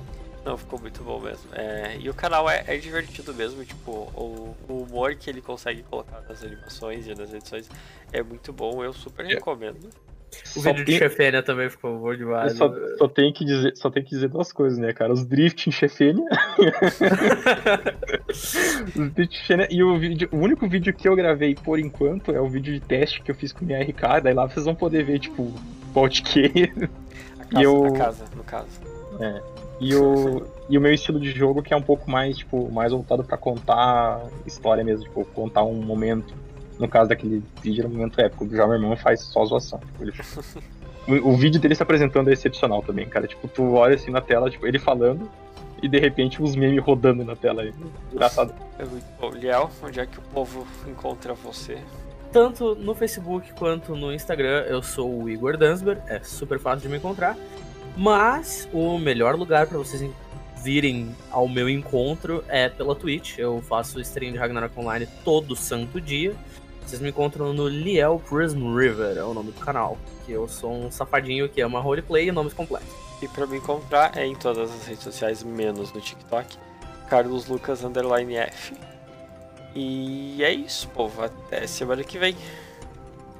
Não, ficou muito bom mesmo. É, e o canal é, é, divertido mesmo, tipo, o, o, humor que ele consegue colocar nas animações e nas edições é muito bom, eu super é. recomendo. O só vídeo tem... de Chefênia também ficou bom demais. Só, né? só, tem que dizer, só tem que dizer duas coisas, né, cara? Os drift em Chefênia. Os drift em Chefênia. E o, vídeo, o único vídeo que eu gravei por enquanto é o vídeo de teste que eu fiz com minha RK. Daí lá vocês vão poder ver, tipo, Podcast. A casa, e eu... a casa, no caso. É. E o, e o meu estilo de jogo que é um pouco mais, tipo, mais voltado para contar história mesmo, tipo, contar um momento no caso daquele vídeo era um momento épico. Já o meu irmão faz só zoação. Tipo, ele... o, o, vídeo dele se apresentando é excepcional também, cara. Tipo, tu olha assim na tela, tipo, ele falando e de repente uns memes rodando na tela aí. Engraçado. É muito bom. Liel, onde é que o povo encontra você? Tanto no Facebook quanto no Instagram, eu sou o Igor Dansber, é super fácil de me encontrar. Mas o melhor lugar para vocês virem ao meu encontro é pela Twitch. Eu faço stream de Ragnarok Online todo santo dia. Vocês me encontram no Liel Prism River, é o nome do canal. Que eu sou um safadinho que ama roleplay e nomes completos. E para me encontrar é em todas as redes sociais, menos no TikTok. Carlos Lucas Underline F. E é isso, povo. Até semana que vem.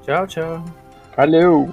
Tchau, tchau. Valeu!